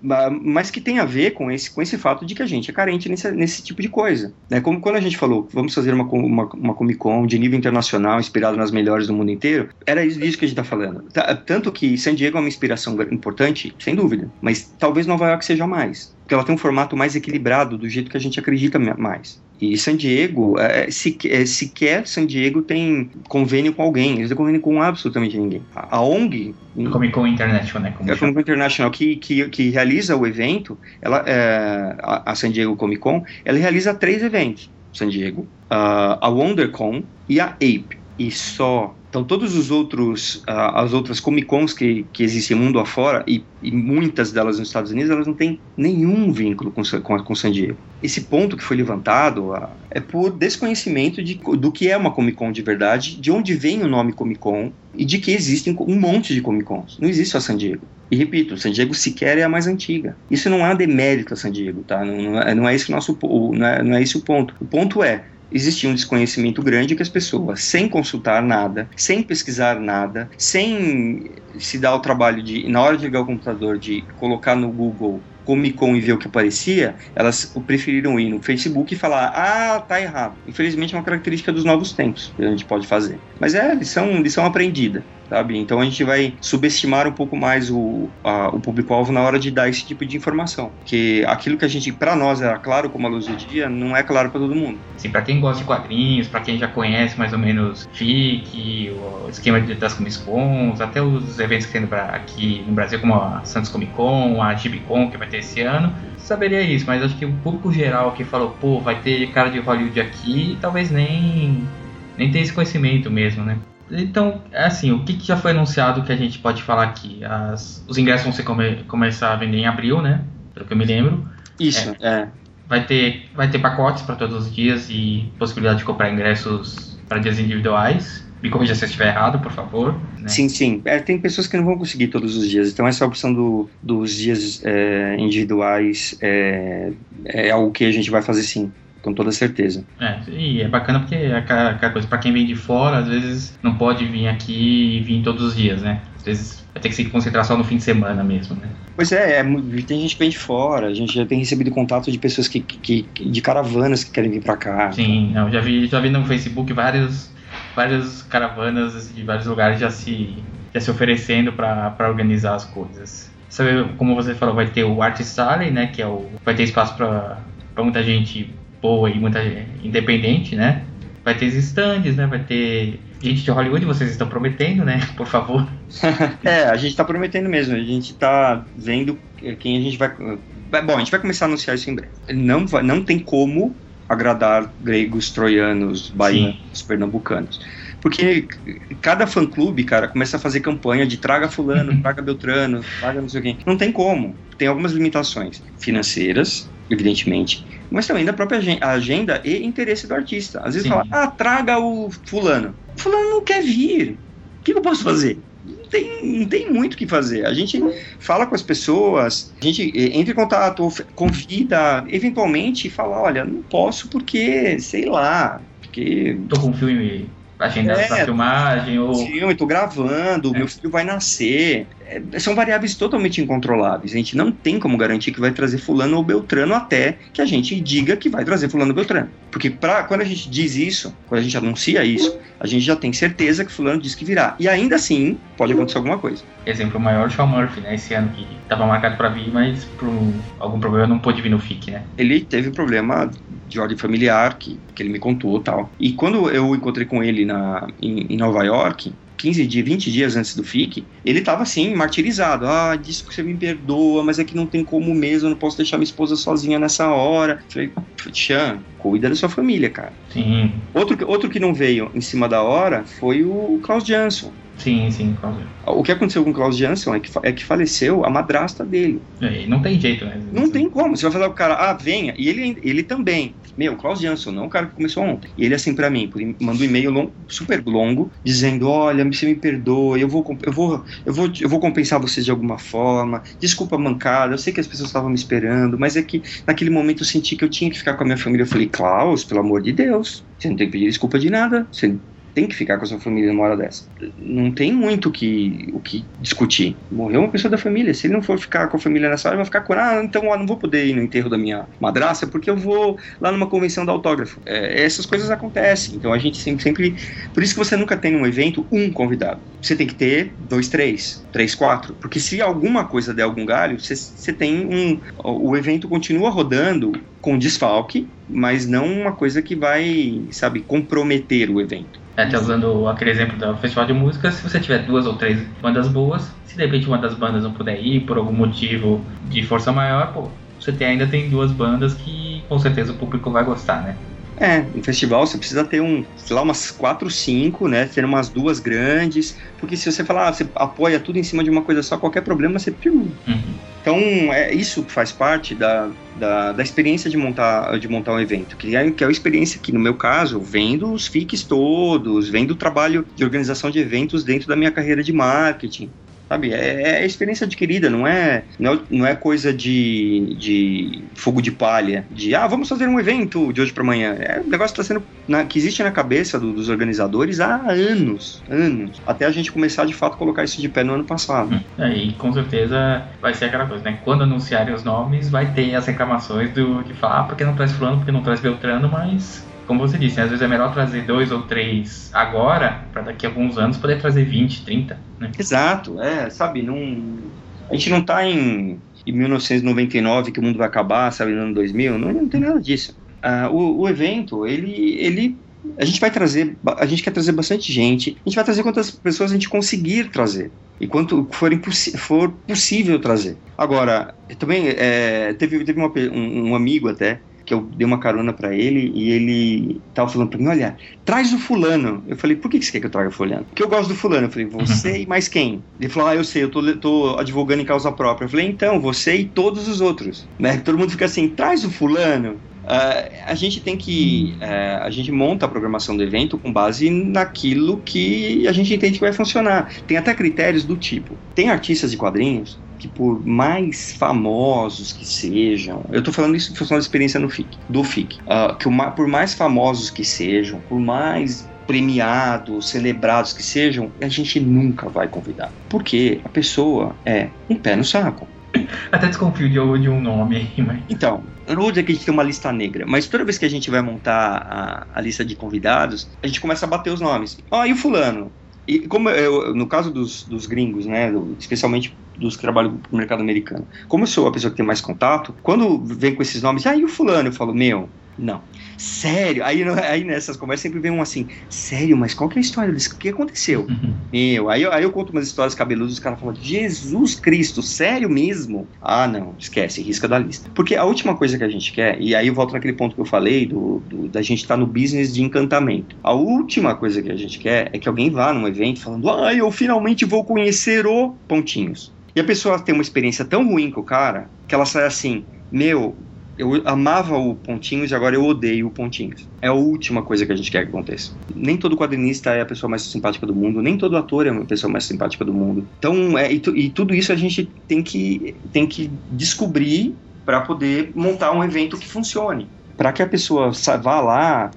C: Mas que tem a ver com esse, com esse fato de que a gente é carente nesse, nesse tipo de coisa. Né? Como quando a gente falou, vamos fazer uma, uma, uma Comic Con de nível internacional, inspirado nas melhores do mundo inteiro, era isso que a gente está falando. Tanto que San Diego é uma inspiração importante, sem dúvida, mas talvez Nova York seja mais. Porque ela tem um formato mais equilibrado, do jeito que a gente acredita mais. E San Diego, é, se, é, sequer San Diego tem convênio com alguém, eles não têm convênio com absolutamente ninguém. A, a ONG.
B: Comic Con International, né?
C: Como é a Comic Con International, que, que, que realiza o evento, ela, é, a, a, San Diego Comic Con, ela realiza três eventos: San Diego, a, a WonderCon e a Ape. E só então, todos os outros, uh, as outras Comic Cons que, que existem mundo afora, e, e muitas delas nos Estados Unidos, elas não têm nenhum vínculo com, com, com San Diego. Esse ponto que foi levantado uh, é por desconhecimento de, do que é uma Comic Con de verdade, de onde vem o nome Comic Con e de que existem um monte de Comic Cons. Não existe só San Diego. E repito, San Diego sequer é a mais antiga. Isso não é demérito a San Diego, tá? Não, não, é, não é esse o nosso, não é, não é esse o ponto. O ponto é existia um desconhecimento grande que as pessoas, sem consultar nada, sem pesquisar nada, sem se dar o trabalho de, na hora de ligar o computador, de colocar no Google Comic Con e ver o que aparecia, elas preferiram ir no Facebook e falar: ah, tá errado. Infelizmente é uma característica dos novos tempos que a gente pode fazer. Mas é lição, lição aprendida sabe? Então a gente vai subestimar um pouco mais o, o público-alvo na hora de dar esse tipo de informação, que aquilo que a gente, para nós, era claro como a luz do dia, não é claro para todo mundo.
B: Sim, para quem gosta de quadrinhos, para quem já conhece mais ou menos FIC, o esquema das Comic Cons, até os eventos que tem aqui no Brasil, como a Santos Comic Con, a Gibicon, que vai ter esse ano, saberia isso, mas acho que o público geral que falou, pô, vai ter cara de Hollywood aqui, talvez nem nem tenha esse conhecimento mesmo, né? Então, é assim, o que, que, já foi anunciado que a gente pode falar aqui? As, os ingressos vão ser come, começar a vender em abril, né? Pelo que eu me lembro.
C: Isso, é. é.
B: Vai, ter, vai ter pacotes para todos os dias e possibilidade de comprar ingressos para dias individuais. Me corrija se eu estiver errado, por favor.
C: Né? Sim, sim. É, tem pessoas que não vão conseguir todos os dias. Então, essa opção do, dos dias é, individuais é, é algo que a gente vai fazer sim com toda certeza.
B: É, e é bacana porque é aquela, coisa, para quem vem de fora, às vezes não pode vir aqui e vir todos os dias, né? Às vezes vai ter que se concentrar só no fim de semana mesmo, né?
C: Pois é, é tem gente que vem de fora, a gente já tem recebido contato de pessoas que, que, de caravanas que querem vir para cá.
B: Sim, não, já vi, já vi no Facebook várias, várias caravanas de vários lugares já se, já se oferecendo para organizar as coisas. Sabe, como você falou, vai ter o Art Alley, né, que é o vai ter espaço para muita gente boa e muita independente, né? Vai ter stands, né? Vai ter gente de Hollywood, vocês estão prometendo, né? [LAUGHS] Por favor. [LAUGHS]
C: é, a gente está prometendo mesmo. A gente está vendo quem a gente vai. Bom, a gente vai começar a anunciar isso em breve. Não, vai, não tem como agradar gregos, troianos, baianos, pernambucanos. Porque cada fã-clube, cara, começa a fazer campanha de traga fulano, uhum. traga Beltrano, traga não sei quem. Não tem como. Tem algumas limitações financeiras, evidentemente, mas também da própria agenda e interesse do artista. Às vezes Sim. fala, ah, traga o fulano. O fulano não quer vir. O que eu posso fazer? Não tem, não tem muito o que fazer. A gente fala com as pessoas, a gente entra em contato, convida, eventualmente fala, olha, não posso porque, sei lá, porque...
B: Tô com um filme agendado é, pra filmagem ou...
C: Filme, tô gravando, é. meu filho vai nascer são variáveis totalmente incontroláveis. A gente não tem como garantir que vai trazer fulano ou beltrano até que a gente diga que vai trazer fulano ou beltrano. Porque pra, quando a gente diz isso, quando a gente anuncia isso, a gente já tem certeza que fulano diz que virá. E ainda assim, pode acontecer alguma coisa.
B: Exemplo maior, Sean Murphy, né? Esse ano que estava marcado para vir, mas por algum problema não pôde vir no FIC, né?
C: Ele teve problema de ordem familiar, que, que ele me contou tal. E quando eu encontrei com ele na, em, em Nova York, 15 dias, 20 dias antes do FIC, ele tava assim, martirizado. Ah, disse que você me perdoa, mas é que não tem como mesmo, eu não posso deixar minha esposa sozinha nessa hora. Falei, Tchan, cuida da sua família, cara.
B: Sim.
C: Outro, outro que não veio em cima da hora foi o Klaus Jansson.
B: Sim, sim,
C: O que aconteceu com o Klaus Jansson é que, é que faleceu a madrasta dele.
B: É, não tem jeito, né?
C: Não tem como. Você vai falar pro cara, ah, venha. E ele, ele também. Meu, Klaus Jansson, não o cara que começou ontem. E ele assim para mim, mandou um e-mail long, super longo, dizendo: Olha, você me perdoa, eu vou, eu, vou, eu, vou, eu vou compensar vocês de alguma forma. Desculpa a mancada, eu sei que as pessoas estavam me esperando, mas é que naquele momento eu senti que eu tinha que ficar com a minha família. Eu falei, Klaus, pelo amor de Deus, você não tem que pedir desculpa de nada. Você tem que ficar com a sua família numa hora dessa. Não tem muito que, o que discutir. Morreu uma pessoa da família. Se ele não for ficar com a família nessa hora, vai ficar com, ah, então eu não vou poder ir no enterro da minha madraça porque eu vou lá numa convenção da autógrafo. É, essas coisas acontecem. Então a gente sempre, sempre. Por isso que você nunca tem um evento um convidado. Você tem que ter dois, três, três, quatro. Porque se alguma coisa der algum galho, você, você tem um. O evento continua rodando com desfalque, mas não uma coisa que vai, sabe, comprometer o evento.
B: Até usando aquele exemplo do festival de música, se você tiver duas ou três bandas boas, se de repente uma das bandas não puder ir por algum motivo de força maior, pô, você tem, ainda tem duas bandas que com certeza o público vai gostar, né?
C: É, no festival você precisa ter um, sei lá, umas quatro, cinco, né? Ter umas duas grandes, porque se você falar, ah, você apoia tudo em cima de uma coisa só, qualquer problema você. Uhum. Então, é isso que faz parte da, da, da, experiência de montar, de montar um evento, que é, que é a experiência que, no meu caso, vem dos FICs todos, vem do trabalho de organização de eventos dentro da minha carreira de marketing. Sabe? É, é experiência adquirida, não é, não é, não é coisa de, de fogo de palha, de ah, vamos fazer um evento de hoje para amanhã. É um negócio que, tá sendo na, que existe na cabeça do, dos organizadores há anos, anos. Até a gente começar de fato a colocar isso de pé no ano passado.
B: É, e com certeza vai ser aquela coisa, né? Quando anunciarem os nomes, vai ter as reclamações do, de falar, ah, porque não traz fulano, porque não traz Beltrano, mas como você disse, às vezes é melhor trazer dois ou três agora, para daqui a alguns anos poder trazer 20, 30. Né?
C: Exato, é, sabe, não, a gente não está em, em 1999 que o mundo vai acabar, sabe, no ano 2000, não, não tem nada disso. Uh, o, o evento, ele, ele a gente vai trazer, a gente quer trazer bastante gente, a gente vai trazer quantas pessoas a gente conseguir trazer e quanto for, for possível trazer. Agora, também é, teve, teve uma, um, um, amigo até que eu dei uma carona para ele e ele tava falando para mim, olha, traz o fulano. Eu falei, por que você quer que eu traga o fulano? Porque eu gosto do fulano. Eu falei, [LAUGHS] você e mais quem? Ele falou, ah, eu sei, eu tô, tô advogando em causa própria. Eu falei, então, você e todos os outros. Né? Todo mundo fica assim, traz o fulano. Uh, a gente tem que. Uh, a gente monta a programação do evento com base naquilo que a gente entende que vai funcionar. Tem até critérios do tipo: tem artistas de quadrinhos que por mais famosos que sejam, eu estou falando isso em função da experiência no FIC, do FIC, uh, que o, por mais famosos que sejam, por mais premiados, celebrados que sejam, a gente nunca vai convidar. Porque a pessoa é um pé no saco.
B: Até desconfio de, de um nome aí, mas...
C: Então, eu não vou dizer que a gente tem uma lista negra, mas toda vez que a gente vai montar a, a lista de convidados, a gente começa a bater os nomes. Ah, e o fulano? E como eu, no caso dos, dos gringos, né, especialmente dos que trabalham no mercado americano, como eu sou a pessoa que tem mais contato, quando vem com esses nomes, ah, e o fulano? Eu falo, meu, não. Sério? Aí, aí nessas conversas sempre vem um assim, sério, mas qual que é a história disso? O que aconteceu? Uhum. Meu, aí, aí eu conto umas histórias cabeludas, os caras falam, Jesus Cristo, sério mesmo? Ah, não, esquece, risca da lista. Porque a última coisa que a gente quer, e aí eu volto naquele ponto que eu falei, do, do da gente estar tá no business de encantamento. A última coisa que a gente quer é que alguém vá num evento falando, ah, eu finalmente vou conhecer o Pontinhos. E a pessoa tem uma experiência tão ruim com o cara que ela sai assim: Meu, eu amava o Pontinhos e agora eu odeio o Pontinhos. É a última coisa que a gente quer que aconteça. Nem todo quadrinista é a pessoa mais simpática do mundo, nem todo ator é a pessoa mais simpática do mundo. Então, é, e, e tudo isso a gente tem que, tem que descobrir para poder montar um evento que funcione. Para que a pessoa vá lá,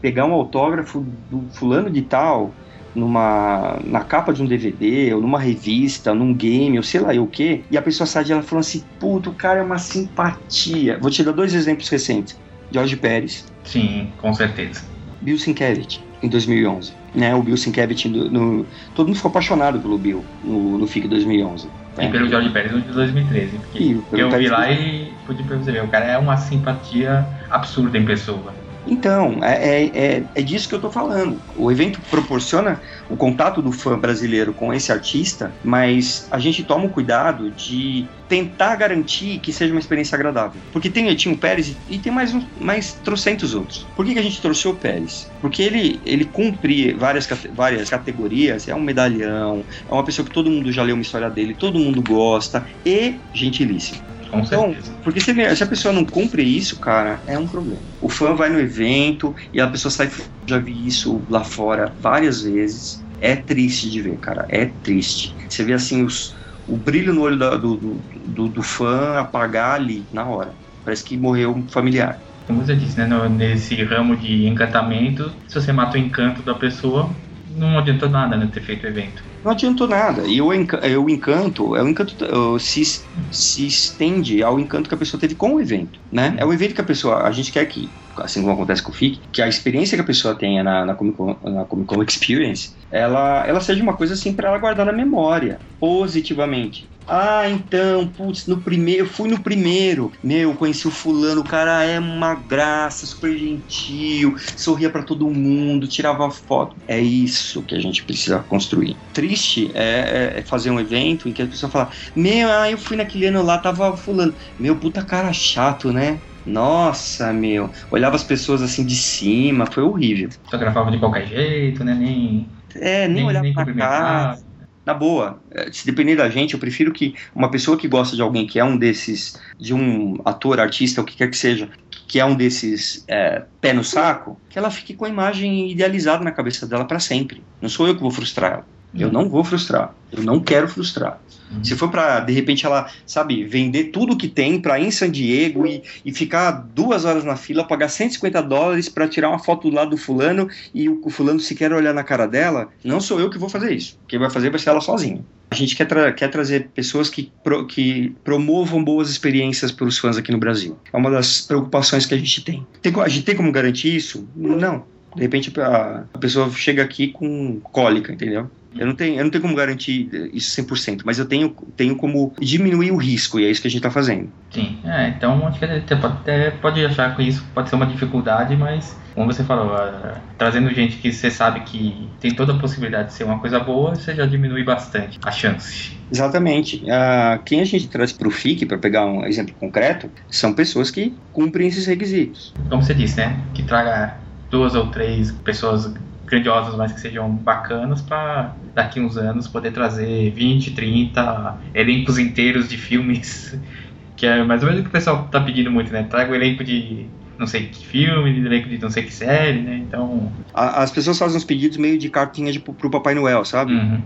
C: pegar um autógrafo do fulano de tal, numa na capa de um DVD, ou numa revista, num game, ou sei lá o que, e a pessoa sai de ela falando assim, puto, o cara é uma simpatia. Vou te dar dois exemplos recentes. George Pérez.
B: Sim, com certeza.
C: Bill Sienkiewicz, em 2011. Né, o Bill Sienkiewicz, no, no, todo mundo ficou apaixonado pelo Bill no, no FIC 2011.
B: E pelo George Pérez no de 2013. Porque e, eu vi lá e pude perceber, o cara é uma simpatia absurda em pessoa.
C: Então, é, é, é, é disso que eu estou falando. O evento proporciona o contato do fã brasileiro com esse artista, mas a gente toma o cuidado de tentar garantir que seja uma experiência agradável. Porque tem, o Pérez e tem mais, um, mais trocentos outros. Por que, que a gente trouxe o Pérez? Porque ele, ele cumpre várias, várias categorias, é um medalhão, é uma pessoa que todo mundo já leu uma história dele, todo mundo gosta, e gentilíssimo.
B: Com então, certeza.
C: porque se, se, a pessoa não cumpre isso, cara, é um problema. O fã vai no evento e a pessoa sai. Já vi isso lá fora várias vezes. É triste de ver, cara. É triste. Você vê assim os, o brilho no olho da, do, do, do, do fã apagar ali na hora. Parece que morreu um familiar.
B: Como você disse, né, no, nesse ramo de encantamento, se você mata o encanto da pessoa, não adiantou nada né, ter feito o evento.
C: Não adiantou nada. E o, enca o encanto, é o encanto se, se estende ao encanto que a pessoa teve com o evento, né? É o evento que a pessoa, a gente quer que, assim como acontece com o FIC, que a experiência que a pessoa tenha na, na, Comic, Con, na Comic Con Experience, ela, ela seja uma coisa assim para ela guardar na memória, positivamente. Ah, então, putz, no primeiro, fui no primeiro. Meu, conheci o fulano, o cara é uma graça, super gentil, sorria para todo mundo, tirava foto. É isso que a gente precisa construir. Triste é, é, fazer um evento em que a pessoa fala: Meu, ah, eu fui naquele ano lá, tava fulano. Meu, puta cara chato, né? Nossa, meu. Olhava as pessoas assim de cima, foi horrível.
B: Fotografava de qualquer jeito, né? Nem.
C: É, nem, nem olhava nem pra cá na boa, eh, se depender da gente, eu prefiro que uma pessoa que gosta de alguém que é um desses, de um ator, artista, o que quer que seja, que é um desses é, pé no saco, que ela fique com a imagem idealizada na cabeça dela para sempre. Não sou eu que vou frustrar ela. Eu não vou frustrar. Eu não quero frustrar. Uhum. Se for para de repente ela, sabe, vender tudo que tem para ir em San Diego e, e ficar duas horas na fila, pagar 150 dólares para tirar uma foto do lado do fulano e o, o, fulano sequer olhar na cara dela, não sou eu que vou fazer isso. Quem vai fazer vai ser ela sozinha. A gente quer, tra quer trazer pessoas que, pro que promovam boas experiências para os fãs aqui no Brasil. É uma das preocupações que a gente tem. tem a gente tem como garantir isso? Não. De repente a, a pessoa chega aqui com cólica, entendeu? Eu não tenho, eu não tenho como garantir isso 100%, mas eu tenho, tenho como diminuir o risco, e é isso que a gente está fazendo.
B: Sim, é, então acho que até pode, até pode achar que isso pode ser uma dificuldade, mas como você falou, uh, trazendo gente que você sabe que tem toda a possibilidade de ser uma coisa boa, você já diminui bastante a chance.
C: Exatamente. Uh, quem a gente traz para o FIC, para pegar um exemplo concreto, são pessoas que cumprem esses requisitos.
B: Como você disse, né? Que traga duas ou três pessoas grandiosas, mas que sejam bacanas para daqui uns anos poder trazer 20, 30 elencos inteiros de filmes, [LAUGHS] que é mais ou menos o que o pessoal tá pedindo muito, né? Traga o elenco de não sei que filme, de elenco de não sei que série, né? Então.
C: As pessoas fazem uns pedidos meio de cartinha de, pro Papai Noel, sabe? Uhum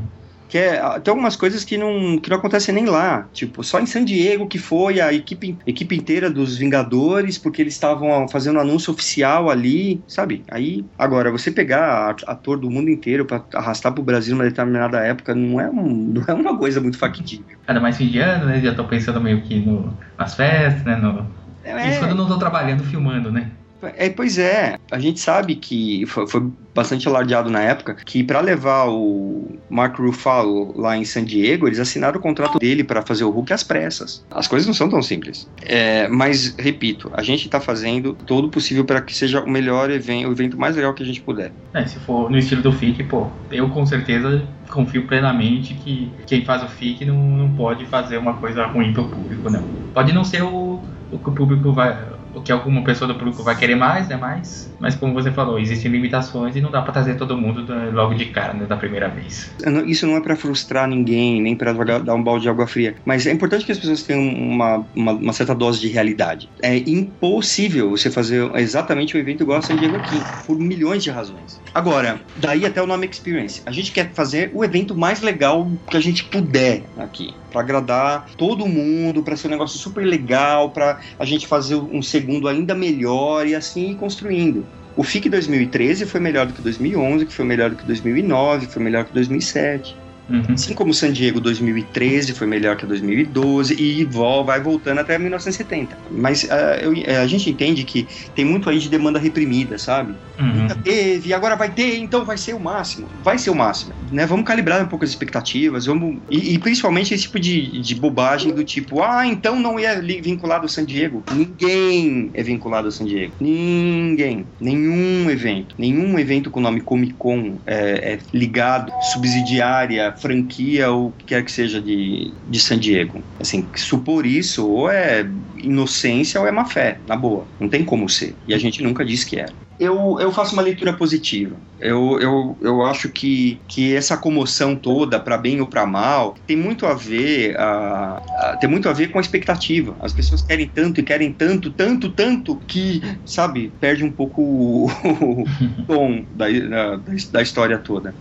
C: é, tem algumas coisas que não, que não acontecem nem lá. Tipo, só em San Diego que foi a equipe, equipe inteira dos Vingadores, porque eles estavam fazendo um anúncio oficial ali, sabe? Aí, agora, você pegar ator do mundo inteiro para arrastar pro Brasil numa determinada época não é, um, [LAUGHS] não é uma coisa muito factível.
B: Ainda mais fim de ano, né? Já tô pensando meio que no, nas festas, né? No... É, Isso quando eu não tô trabalhando, filmando, né?
C: É, pois é. A gente sabe que foi, foi bastante alardeado na época que para levar o Mark Ruffalo lá em San Diego, eles assinaram o contrato dele para fazer o Hulk às pressas. As coisas não são tão simples. É, mas, repito, a gente está fazendo todo o possível para que seja o melhor evento, o evento mais legal que a gente puder.
B: É, se for no estilo do FIC, pô, eu com certeza confio plenamente que quem faz o FIC não, não pode fazer uma coisa ruim pro público, não. Pode não ser o, o que o público vai o que alguma pessoa do público vai querer mais, né? Mais, mas como você falou, existem limitações e não dá para trazer todo mundo logo de cara, né, da primeira vez.
C: Isso não é para frustrar ninguém, nem para dar um balde de água fria, mas é importante que as pessoas tenham uma, uma, uma, certa dose de realidade. É impossível você fazer exatamente o evento igual a San Diego aqui, por milhões de razões. Agora, daí até o nome Experience. A gente quer fazer o evento mais legal que a gente puder aqui para agradar todo mundo, para ser um negócio super legal, para a gente fazer um segundo ainda melhor e assim ir construindo. O FIC 2013 foi melhor do que 2011, que foi melhor do que 2009, foi melhor que 2007. Uhum. Assim como San Diego 2013 foi melhor que 2012 e vai voltando até 1970. Mas uh, eu, eh, a gente entende que tem muito aí de demanda reprimida, sabe? Uhum. Nunca teve, agora vai ter, então vai ser o máximo. Vai ser o máximo. Né? Vamos calibrar um pouco as expectativas, vamos e, e principalmente esse tipo de, de bobagem do tipo, ah, então não é vinculado ao San Diego. Ninguém é vinculado ao San Diego. Ninguém. Nenhum evento. Nenhum evento com o nome Comic Con é, é ligado, subsidiária franquia ou o que quer que seja de, de San Diego. Assim, supor isso ou é inocência ou é má fé, na boa. Não tem como ser. E a gente nunca disse que era. Eu, eu faço uma leitura positiva. Eu, eu, eu acho que, que essa comoção toda, para bem ou para mal, tem muito a ver a, a, tem muito a ver com a expectativa. As pessoas querem tanto e querem tanto, tanto, tanto que, sabe, perde um pouco o, o [LAUGHS] tom da, da, da história toda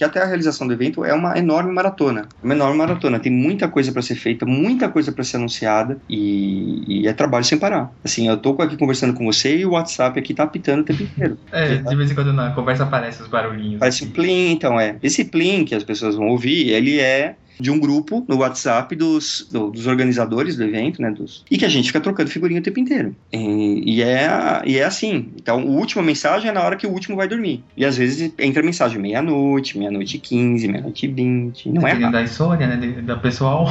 C: que até a realização do evento é uma enorme maratona. Uma enorme maratona. Tem muita coisa para ser feita, muita coisa para ser anunciada e, e, é trabalho sem parar. Assim, eu tô aqui conversando com você e o WhatsApp aqui tá apitando o tempo inteiro. [LAUGHS]
B: É, de vez em quando na conversa aparecem os barulhinhos.
C: Parece um plim, então é. Esse plim que as pessoas vão ouvir, ele é de um grupo no WhatsApp dos, do, dos organizadores do evento, né? Dos, e que a gente fica trocando figurinha o tempo inteiro. E, e, é, e é assim. Então, a última mensagem é na hora que o último vai dormir. E às vezes entra mensagem meia-noite, meia-noite quinze, meia-noite vinte. Não é?
B: é da insônia, né? Da pessoal.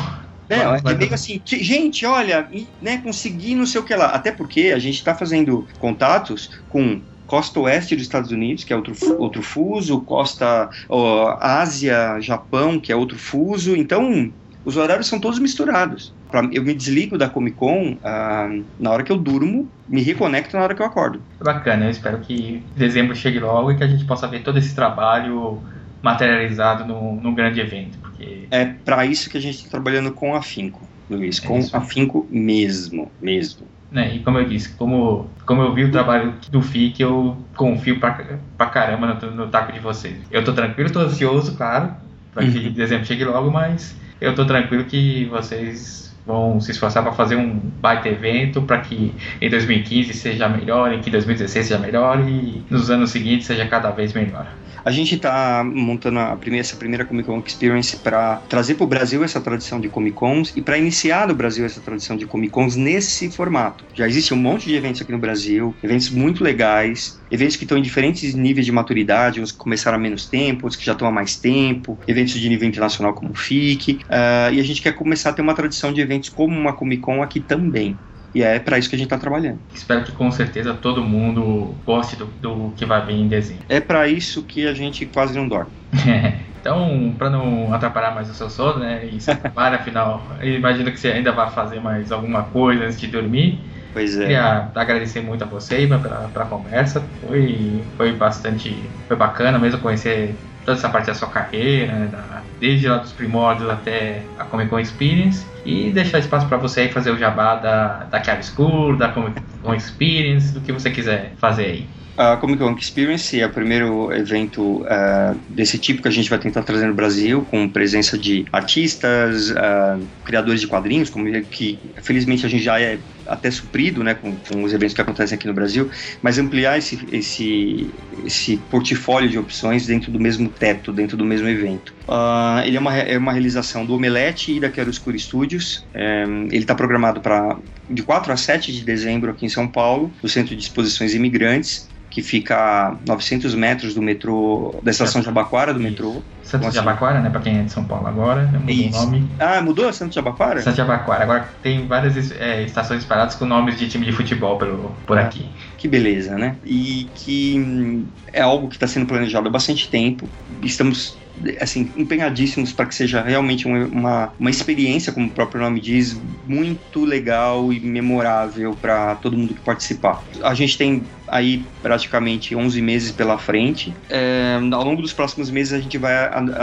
C: É, é meio assim, gente, olha, né, consegui não sei o que lá. Até porque a gente está fazendo contatos com costa oeste dos Estados Unidos, que é outro, outro fuso, costa ó, Ásia, Japão, que é outro fuso. Então, os horários são todos misturados. Eu me desligo da Comic Con ah, na hora que eu durmo, me reconecto na hora que eu acordo.
B: Bacana, eu espero que dezembro chegue logo e que a gente possa ver todo esse trabalho materializado num, grande evento. Porque...
C: É para isso que a gente está trabalhando com afinco, Luiz, com é afinco mesmo, mesmo.
B: Né? E como eu disse, como, como eu vi o trabalho do FIC, eu confio pra, pra caramba no, no taco de vocês. Eu tô tranquilo, tô ansioso, claro, para que uhum. dezembro chegue logo, mas eu tô tranquilo que vocês vão se esforçar para fazer um baita evento para que em 2015 seja melhor, em que 2016 seja melhor e nos anos seguintes seja cada vez melhor.
C: A gente está montando a primeira, essa primeira Comic Con Experience para trazer para o Brasil essa tradição de Comic Cons e para iniciar no Brasil essa tradição de Comic Cons nesse formato. Já existe um monte de eventos aqui no Brasil, eventos muito legais, eventos que estão em diferentes níveis de maturidade, uns que começaram há menos tempo, outros que já estão há mais tempo, eventos de nível internacional como o FIC, uh, e a gente quer começar a ter uma tradição de eventos como uma Comic Con aqui também. E é para isso que a gente está trabalhando.
B: Espero que com certeza todo mundo goste do, do que vai vir em dezembro.
C: É para isso que a gente quase não dorme. [LAUGHS]
B: então, para não atrapalhar mais o seu sono, né? E se para afinal, imagino que você ainda vai fazer mais alguma coisa antes de dormir.
C: Pois é.
B: Queria agradecer muito a você pela, pela conversa. Foi, foi bastante. Foi bacana mesmo conhecer toda essa parte da sua carreira, né, da, desde lá dos primórdios até a Comic Con Experience, e deixar espaço para você aí fazer o jabá da, da Chiave School, da Comic Con Experience, do que você quiser fazer aí.
C: A Comic Con Experience é o primeiro evento uh, desse tipo que a gente vai tentar trazer no Brasil, com presença de artistas, uh, criadores de quadrinhos, como que felizmente a gente já é até suprido né, com, com, os eventos que acontecem aqui no Brasil, mas ampliar esse, esse, esse portfólio de opções dentro do mesmo teto, dentro do mesmo evento. Uh, ele é uma, é uma realização do Omelete e da Chiaroscuro Studios. É, ele está programado para de 4 a 7 de dezembro aqui em São Paulo, no Centro de Exposições Imigrantes que fica a 900 metros do metrô, da estação Jabaquara do metrô.
B: Santos então, Jabaquara, né, para quem é de São Paulo agora, mudou Isso. o nome.
C: Ah, mudou Santos Jabaquara?
B: Santos Jabaquara, agora tem várias é, estações paradas com nomes de time de futebol pelo, por ah, aqui.
C: Que beleza, né? E que hum, é algo que está sendo planejado há bastante tempo. Estamos assim, empenhadíssimos para que seja realmente uma, uma, experiência, como o próprio nome diz, muito legal e memorável para todo mundo que participar. A gente tem aí praticamente 11 meses pela frente. É, ao longo dos próximos meses a gente vai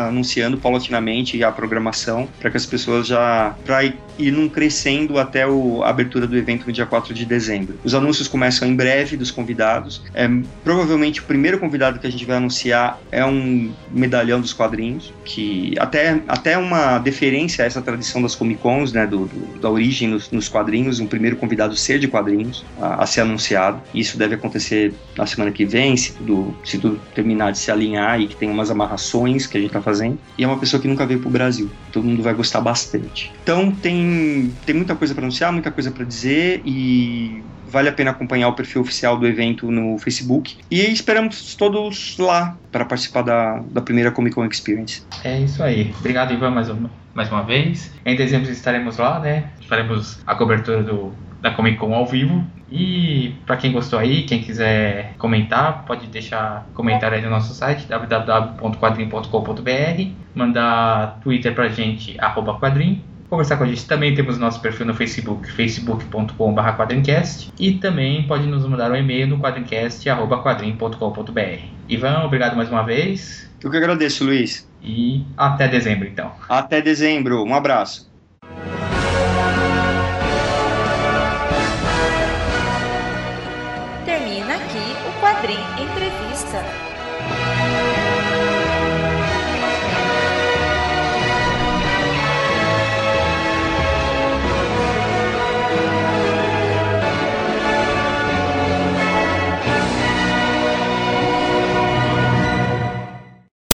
C: anunciando paulatinamente a programação para que as pessoas já para ir num crescendo até o, a abertura do evento no dia 4 de dezembro. Os anúncios começam em breve dos convidados. É, provavelmente o primeiro convidado que a gente vai anunciar é um medalhão dos quadrinhos, que até, até uma deferência a essa tradição das Comic Cons, né, do, do da origem nos, nos, quadrinhos, um primeiro convidado ser de quadrinhos a, a ser anunciado. Isso deve acontecer na semana que vem, se tudo, se tudo terminar de se alinhar e que tem umas amarrações que a gente tá fazendo. E é uma pessoa que nunca veio pro Brasil. Todo mundo vai gostar bastante. Então tem, tem muita coisa para anunciar, muita coisa para dizer e vale a pena acompanhar o perfil oficial do evento no Facebook. E esperamos todos lá para participar da, da primeira Comic Con Experience.
B: É isso aí. Obrigado, Ivan, mais uma, mais uma vez. Em dezembro estaremos lá, né? Faremos a cobertura do, da Comic Con ao vivo. E para quem gostou aí, quem quiser comentar, pode deixar comentário aí no nosso site www.quadrim.com.br, mandar Twitter pra gente arroba quadrim, conversar com a gente também temos nosso perfil no Facebook, facebook.com.br quadrincast e também pode nos mandar um e-mail no quadrincast.quadrim.com.br. Ivan, obrigado mais uma vez.
C: Eu que agradeço, Luiz.
B: E até dezembro, então.
C: Até dezembro. Um abraço.